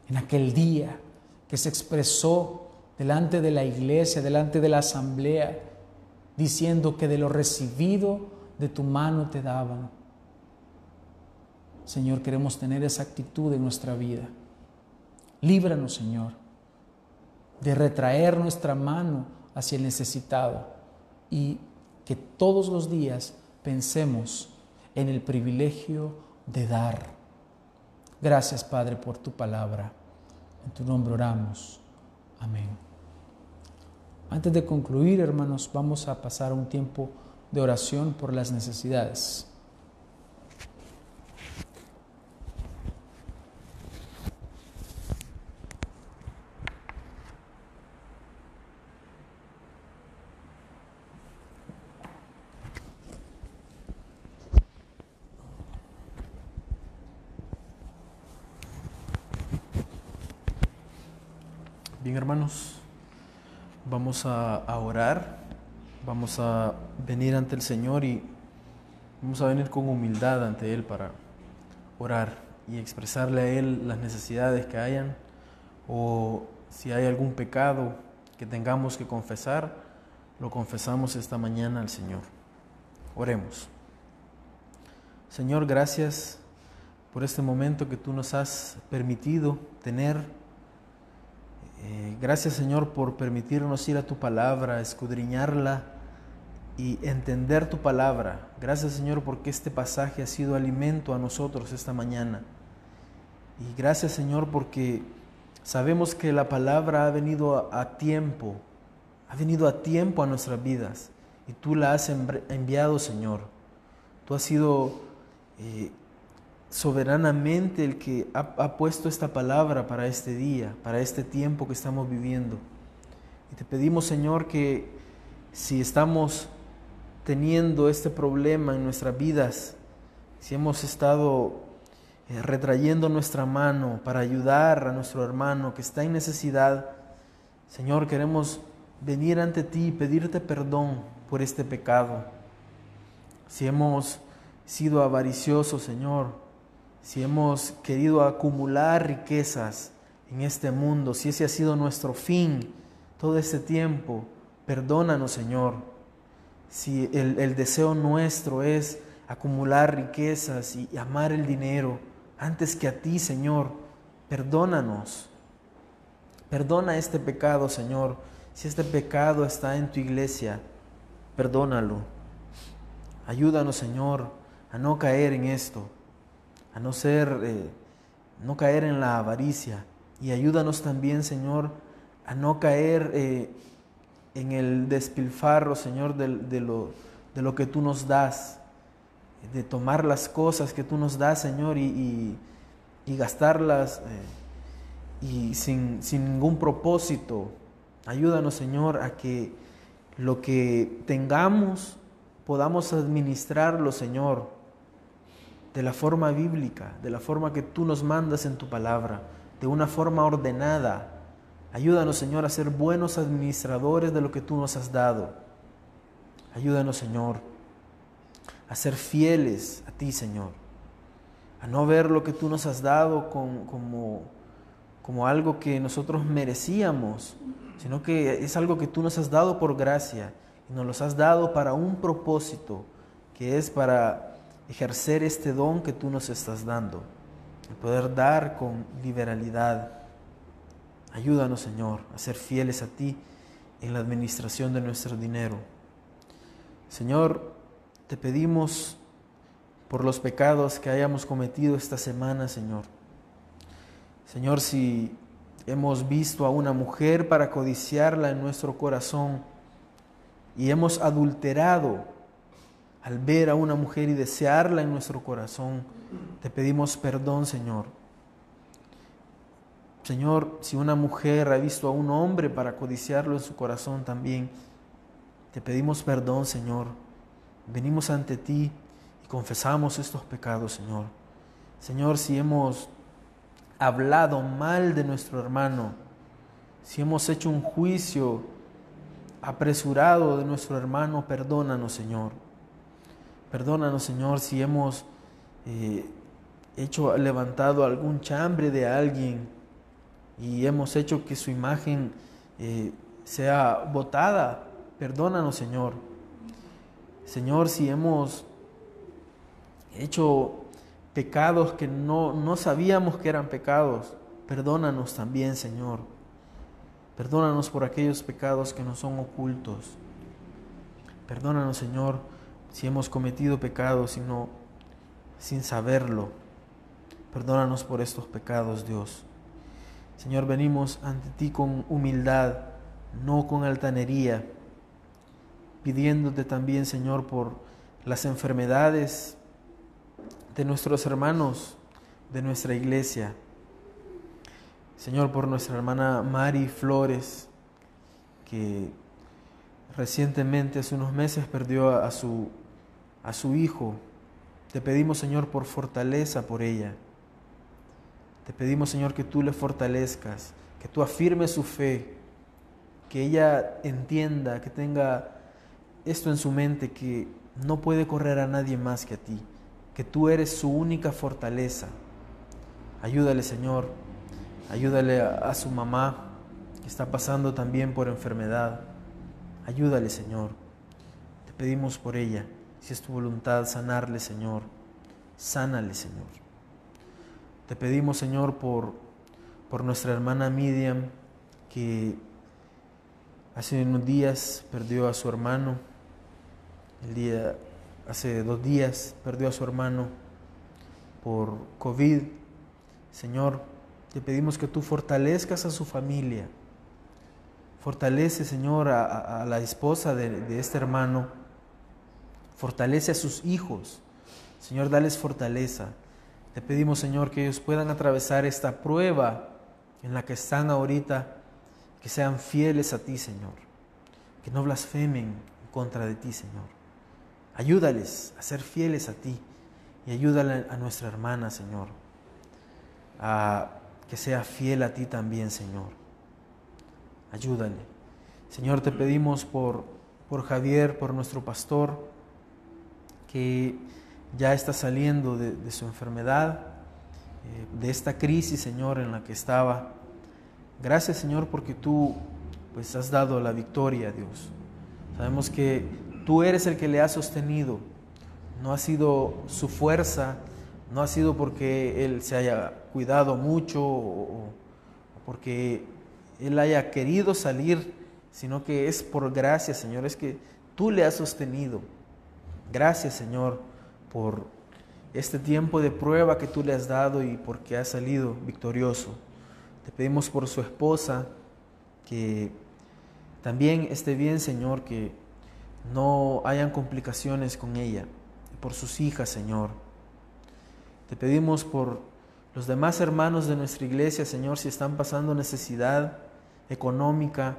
en aquel día que se expresó delante de la iglesia, delante de la asamblea, diciendo que de lo recibido de tu mano te daban. Señor, queremos tener esa actitud en nuestra vida. Líbranos, Señor, de retraer nuestra mano hacia el necesitado y que todos los días pensemos en el privilegio de dar. Gracias, Padre, por tu palabra. En tu nombre oramos. Amén. Antes de concluir, hermanos, vamos a pasar un tiempo de oración por las necesidades. Bien, hermanos, vamos a, orar, vamos a venir ante el Señor y vamos a venir con humildad ante Él para orar y expresarle a Él las necesidades que hayan o si hay algún pecado que tengamos que confesar, lo confesamos esta mañana al Señor. Oremos. Señor, gracias por este momento que tú nos has permitido tener eh, gracias Señor por permitirnos ir a tu palabra, escudriñarla y entender tu palabra. Gracias Señor porque este pasaje ha sido alimento a nosotros esta mañana. Y gracias Señor porque sabemos que la palabra ha venido a, tiempo, ha venido a tiempo a nuestras vidas y tú la has enviado Señor. Tú has sido eh, soberanamente el que ha, puesto esta palabra para este día, para este tiempo que estamos viviendo. Y te pedimos, Señor, que si estamos teniendo este problema en nuestras vidas, si hemos estado eh, retrayendo nuestra mano para ayudar a nuestro hermano que está en necesidad, Señor, queremos venir ante ti y pedirte perdón por este pecado. Si hemos sido avariciosos, Señor, si hemos querido acumular riquezas en este mundo, si ese ha sido nuestro fin todo este tiempo, perdónanos Señor. Si el, deseo nuestro es acumular riquezas y, y amar el dinero antes que a ti, Señor, perdónanos. Perdona este pecado, Señor. Si este pecado está en tu iglesia, perdónalo. Ayúdanos, Señor, a no caer en esto a no ser, eh, no caer en la avaricia. Y ayúdanos también, Señor, a no caer eh, en el despilfarro, Señor, de, lo, de, lo, que tú nos das, de tomar las cosas que tú nos das, Señor, y, gastarlas eh, y sin, sin ningún propósito. Ayúdanos, Señor, a que lo que tengamos podamos administrarlo, Señor, de la forma bíblica, de la forma que tú nos mandas en tu palabra, de una forma ordenada. Ayúdanos, Señor, a ser buenos administradores de lo que tú nos has dado. Ayúdanos, Señor, a ser fieles a ti, Señor. A no ver lo que tú nos has dado como, como algo que nosotros merecíamos, sino que es algo que tú nos has dado por gracia y nos los has dado para un propósito, que es para ejercer este don que tú nos estás dando, el poder dar con liberalidad. Ayúdanos, Señor, a ser fieles a ti en la administración de nuestro dinero. Señor, te pedimos por los pecados que hayamos cometido esta semana, Señor. Señor, si hemos visto a una mujer para codiciarla en nuestro corazón y hemos adulterado al ver a una mujer y desearla en nuestro corazón, te pedimos perdón, Señor. Señor, si una mujer ha visto a un hombre para codiciarlo en su corazón también, te pedimos perdón, Señor. Venimos ante ti y confesamos estos pecados, Señor. Señor, si hemos hablado mal de nuestro hermano, si hemos hecho un juicio apresurado de nuestro hermano, perdónanos, Señor. Perdónanos, Señor, si hemos eh, hecho, levantado algún chambre de alguien y hemos hecho que su imagen eh, sea botada. Perdónanos, Señor. Señor, si hemos hecho pecados que no, no sabíamos que eran pecados, perdónanos también, Señor. Perdónanos por aquellos pecados que nos son ocultos. Perdónanos, Señor si hemos cometido pecados sino sin saberlo. Perdónanos por estos pecados, Dios. Señor, venimos ante ti con humildad, no con altanería, pidiéndote también, Señor, por las enfermedades de nuestros hermanos de nuestra iglesia. Señor, por nuestra hermana Mari Flores, que recientemente, hace unos meses, perdió a su a su Hijo. Te pedimos, Señor, por fortaleza por ella. Te pedimos, Señor, que tú le fortalezcas, que tú afirmes su fe, que ella entienda, que tenga esto en su mente, que no puede correr a nadie más que a ti, que tú eres su única fortaleza. Ayúdale, Señor, ayúdale a, su mamá que está pasando también por enfermedad. Ayúdale, Señor. Te pedimos por ella, si es tu voluntad, sanarle, Señor. Sánale, Señor. Te pedimos, Señor, por, por nuestra hermana Miriam, que hace unos días perdió a su hermano. El día, hace dos días perdió a su hermano por COVID. Señor, te pedimos que tú fortalezcas a su familia. Fortalece, Señor, a, la esposa de, de este hermano. Fortalece a sus hijos. Señor, dales fortaleza. Te pedimos, Señor, que ellos puedan atravesar esta prueba en la que están ahorita, que sean fieles a ti, Señor. Que no blasfemen en contra de ti, Señor. Ayúdales a ser fieles a ti y ayúdale a nuestra hermana, Señor, a que sea fiel a ti también, Señor. Ayúdale. Señor, te pedimos por, por Javier, por nuestro pastor, que ya está saliendo de, su enfermedad, eh, de esta crisis, Señor, en la que estaba. Gracias, Señor, porque tú pues has dado la victoria, Dios. Sabemos que tú eres el que le ha sostenido. No ha sido su fuerza, no ha sido porque él se haya cuidado mucho o porque él haya querido salir, sino que es por gracia, Señor, es que tú le has sostenido. Gracias, Señor, por este tiempo de prueba que tú le has dado y porque ha salido victorioso. Te pedimos por su esposa que también esté bien, Señor, que no hayan complicaciones con ella, y por sus hijas, Señor. Te pedimos por los demás hermanos de nuestra iglesia, Señor, si están pasando necesidad económica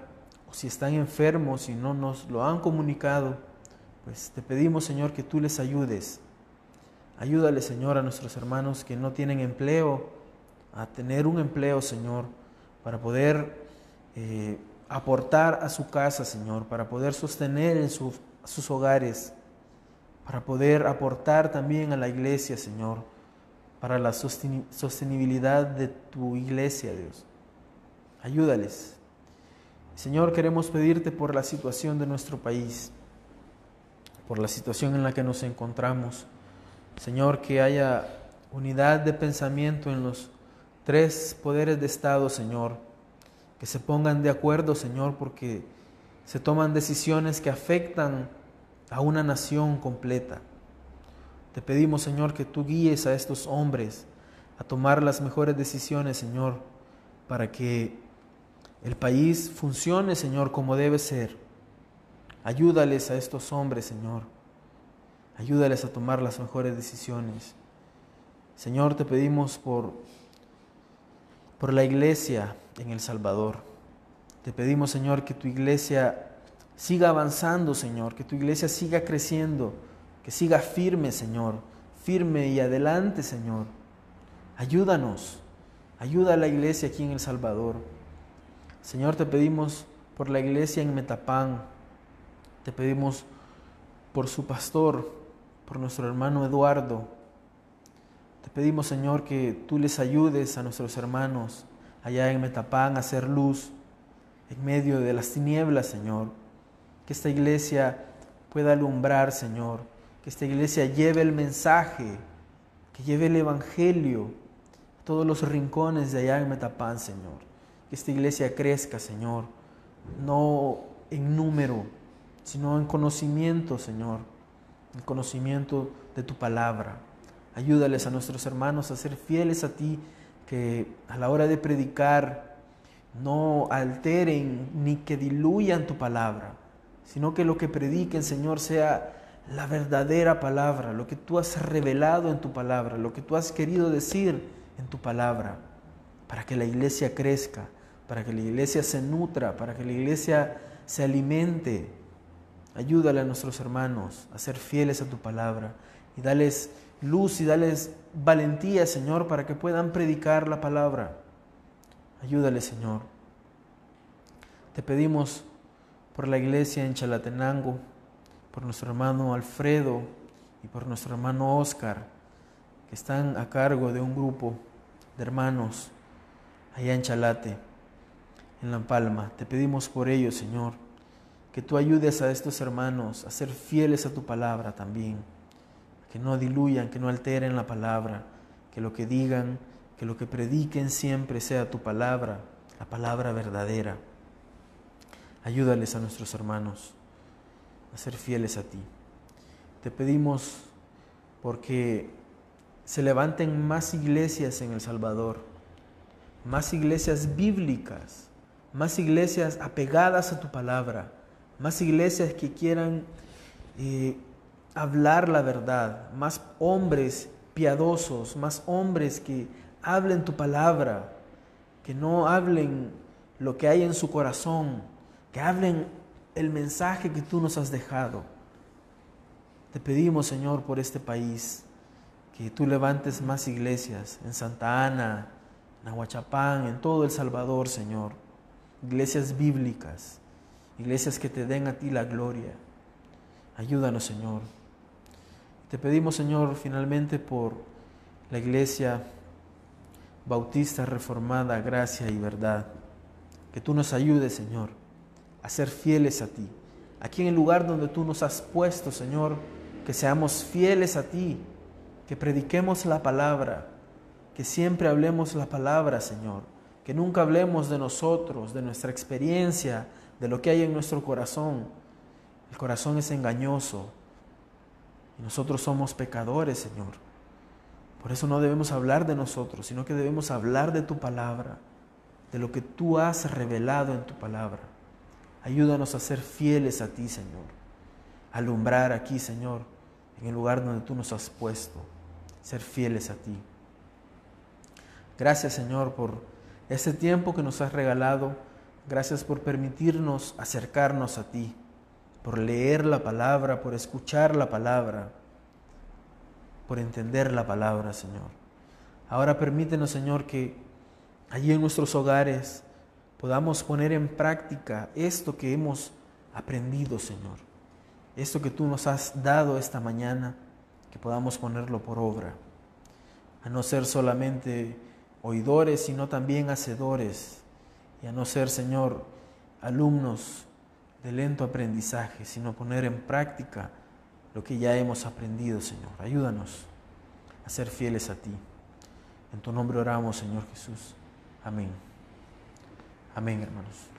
o si están enfermos y no nos lo han comunicado, pues te pedimos, Señor, que tú les ayudes Ayúdale, Señor, a nuestros hermanos que no tienen empleo, a tener un empleo, Señor, para poder eh, aportar a su casa, Señor, para poder sostener en sus hogares, para poder aportar también a la iglesia, Señor, para la sostenibilidad de tu iglesia, Dios. Ayúdales. Señor, queremos pedirte por la situación de nuestro país, por la situación en la que nos encontramos. Señor, que haya unidad de pensamiento en los tres poderes de Estado, Señor, que se pongan de acuerdo, Señor, porque se toman decisiones que afectan a una nación completa. Te pedimos, Señor, que tú guíes a estos hombres a tomar las mejores decisiones, Señor, para que el país funcione, Señor, como debe ser. Ayúdales a estos hombres, Señor Ayúdales a tomar las mejores decisiones. Señor, te pedimos por, por la iglesia en El Salvador. Te pedimos, Señor, que tu iglesia siga avanzando, Señor, que tu iglesia siga creciendo, que siga firme, Señor, firme y adelante, Señor. Ayúdanos, ayuda a la iglesia aquí en El Salvador. Señor, te pedimos por la iglesia en Metapán, te pedimos por su pastor, por nuestro hermano Eduardo. Te pedimos, Señor, que tú les ayudes a nuestros hermanos allá en Metapán a hacer luz en medio de las tinieblas, Señor. Que esta iglesia pueda alumbrar, Señor. Que esta iglesia lleve el mensaje, que lleve el Evangelio a todos los rincones de allá en Metapán, Señor. Que esta iglesia crezca, Señor, no en número, sino en conocimiento, Señor el conocimiento de tu palabra. Ayúdales a nuestros hermanos a ser fieles a ti, que a la hora de predicar no alteren ni que diluyan tu palabra, sino que lo que prediquen, Señor, sea la verdadera palabra, lo que tú has revelado en tu palabra, lo que tú has querido decir en tu palabra, para que la iglesia crezca, para que la iglesia se nutra, para que la iglesia se alimente Ayúdale a nuestros hermanos a ser fieles a tu palabra y dales luz y dales valentía, Señor, para que puedan predicar la palabra. Ayúdale, Señor. Te pedimos por la iglesia en Chalatenango, por nuestro hermano Alfredo y por nuestro hermano Oscar, que están a cargo de un grupo de hermanos allá en Chalate, en La Palma. Te pedimos por ellos, Señor, que tú ayudes a estos hermanos a ser fieles a tu palabra también, que no diluyan, que no alteren la palabra, que lo que digan, que lo que prediquen siempre sea tu palabra, la palabra verdadera. Ayúdales a nuestros hermanos a ser fieles a ti. Te pedimos porque se levanten más iglesias en El Salvador, más iglesias bíblicas, más iglesias apegadas a tu palabra, más iglesias que quieran eh, hablar la verdad, más hombres piadosos, más hombres que hablen tu palabra, que no hablen lo que hay en su corazón, que hablen el mensaje que tú nos has dejado. Te pedimos, Señor, por este país, que tú levantes más iglesias en Santa Ana, en Aguachapán, en todo El Salvador, Señor. Iglesias bíblicas, iglesias que te den a ti la gloria. Ayúdanos, Señor. Te pedimos, Señor, finalmente por la iglesia bautista reformada, gracia y verdad. Que tú nos ayudes, Señor, a ser fieles a ti. Aquí en el lugar donde tú nos has puesto, Señor, que seamos fieles a ti, que prediquemos la palabra, que siempre hablemos la palabra, Señor, que nunca hablemos de nosotros, de nuestra experiencia, de lo que hay en nuestro corazón. El corazón es engañoso y nosotros somos pecadores, Señor. Por eso no debemos hablar de nosotros, sino que debemos hablar de tu palabra, de lo que tú has revelado en tu palabra. Ayúdanos a ser fieles a ti, Señor. Alumbrar aquí, Señor, en el lugar donde tú nos has puesto. Ser fieles a ti. Gracias, Señor, por este tiempo que nos has regalado. Gracias por permitirnos acercarnos a ti, por leer la palabra, por escuchar la palabra, por entender la palabra, Señor. Ahora permítenos, Señor, que allí en nuestros hogares, podamos poner en práctica esto que hemos aprendido, Señor. Esto que tú nos has dado esta mañana, que podamos ponerlo por obra. A no ser solamente oidores, sino también hacedores. Y a no ser, Señor, alumnos de lento aprendizaje, sino poner en práctica lo que ya hemos aprendido, Señor. Ayúdanos a ser fieles a ti. En tu nombre oramos, Señor Jesús. Amén. Amén, hermanos.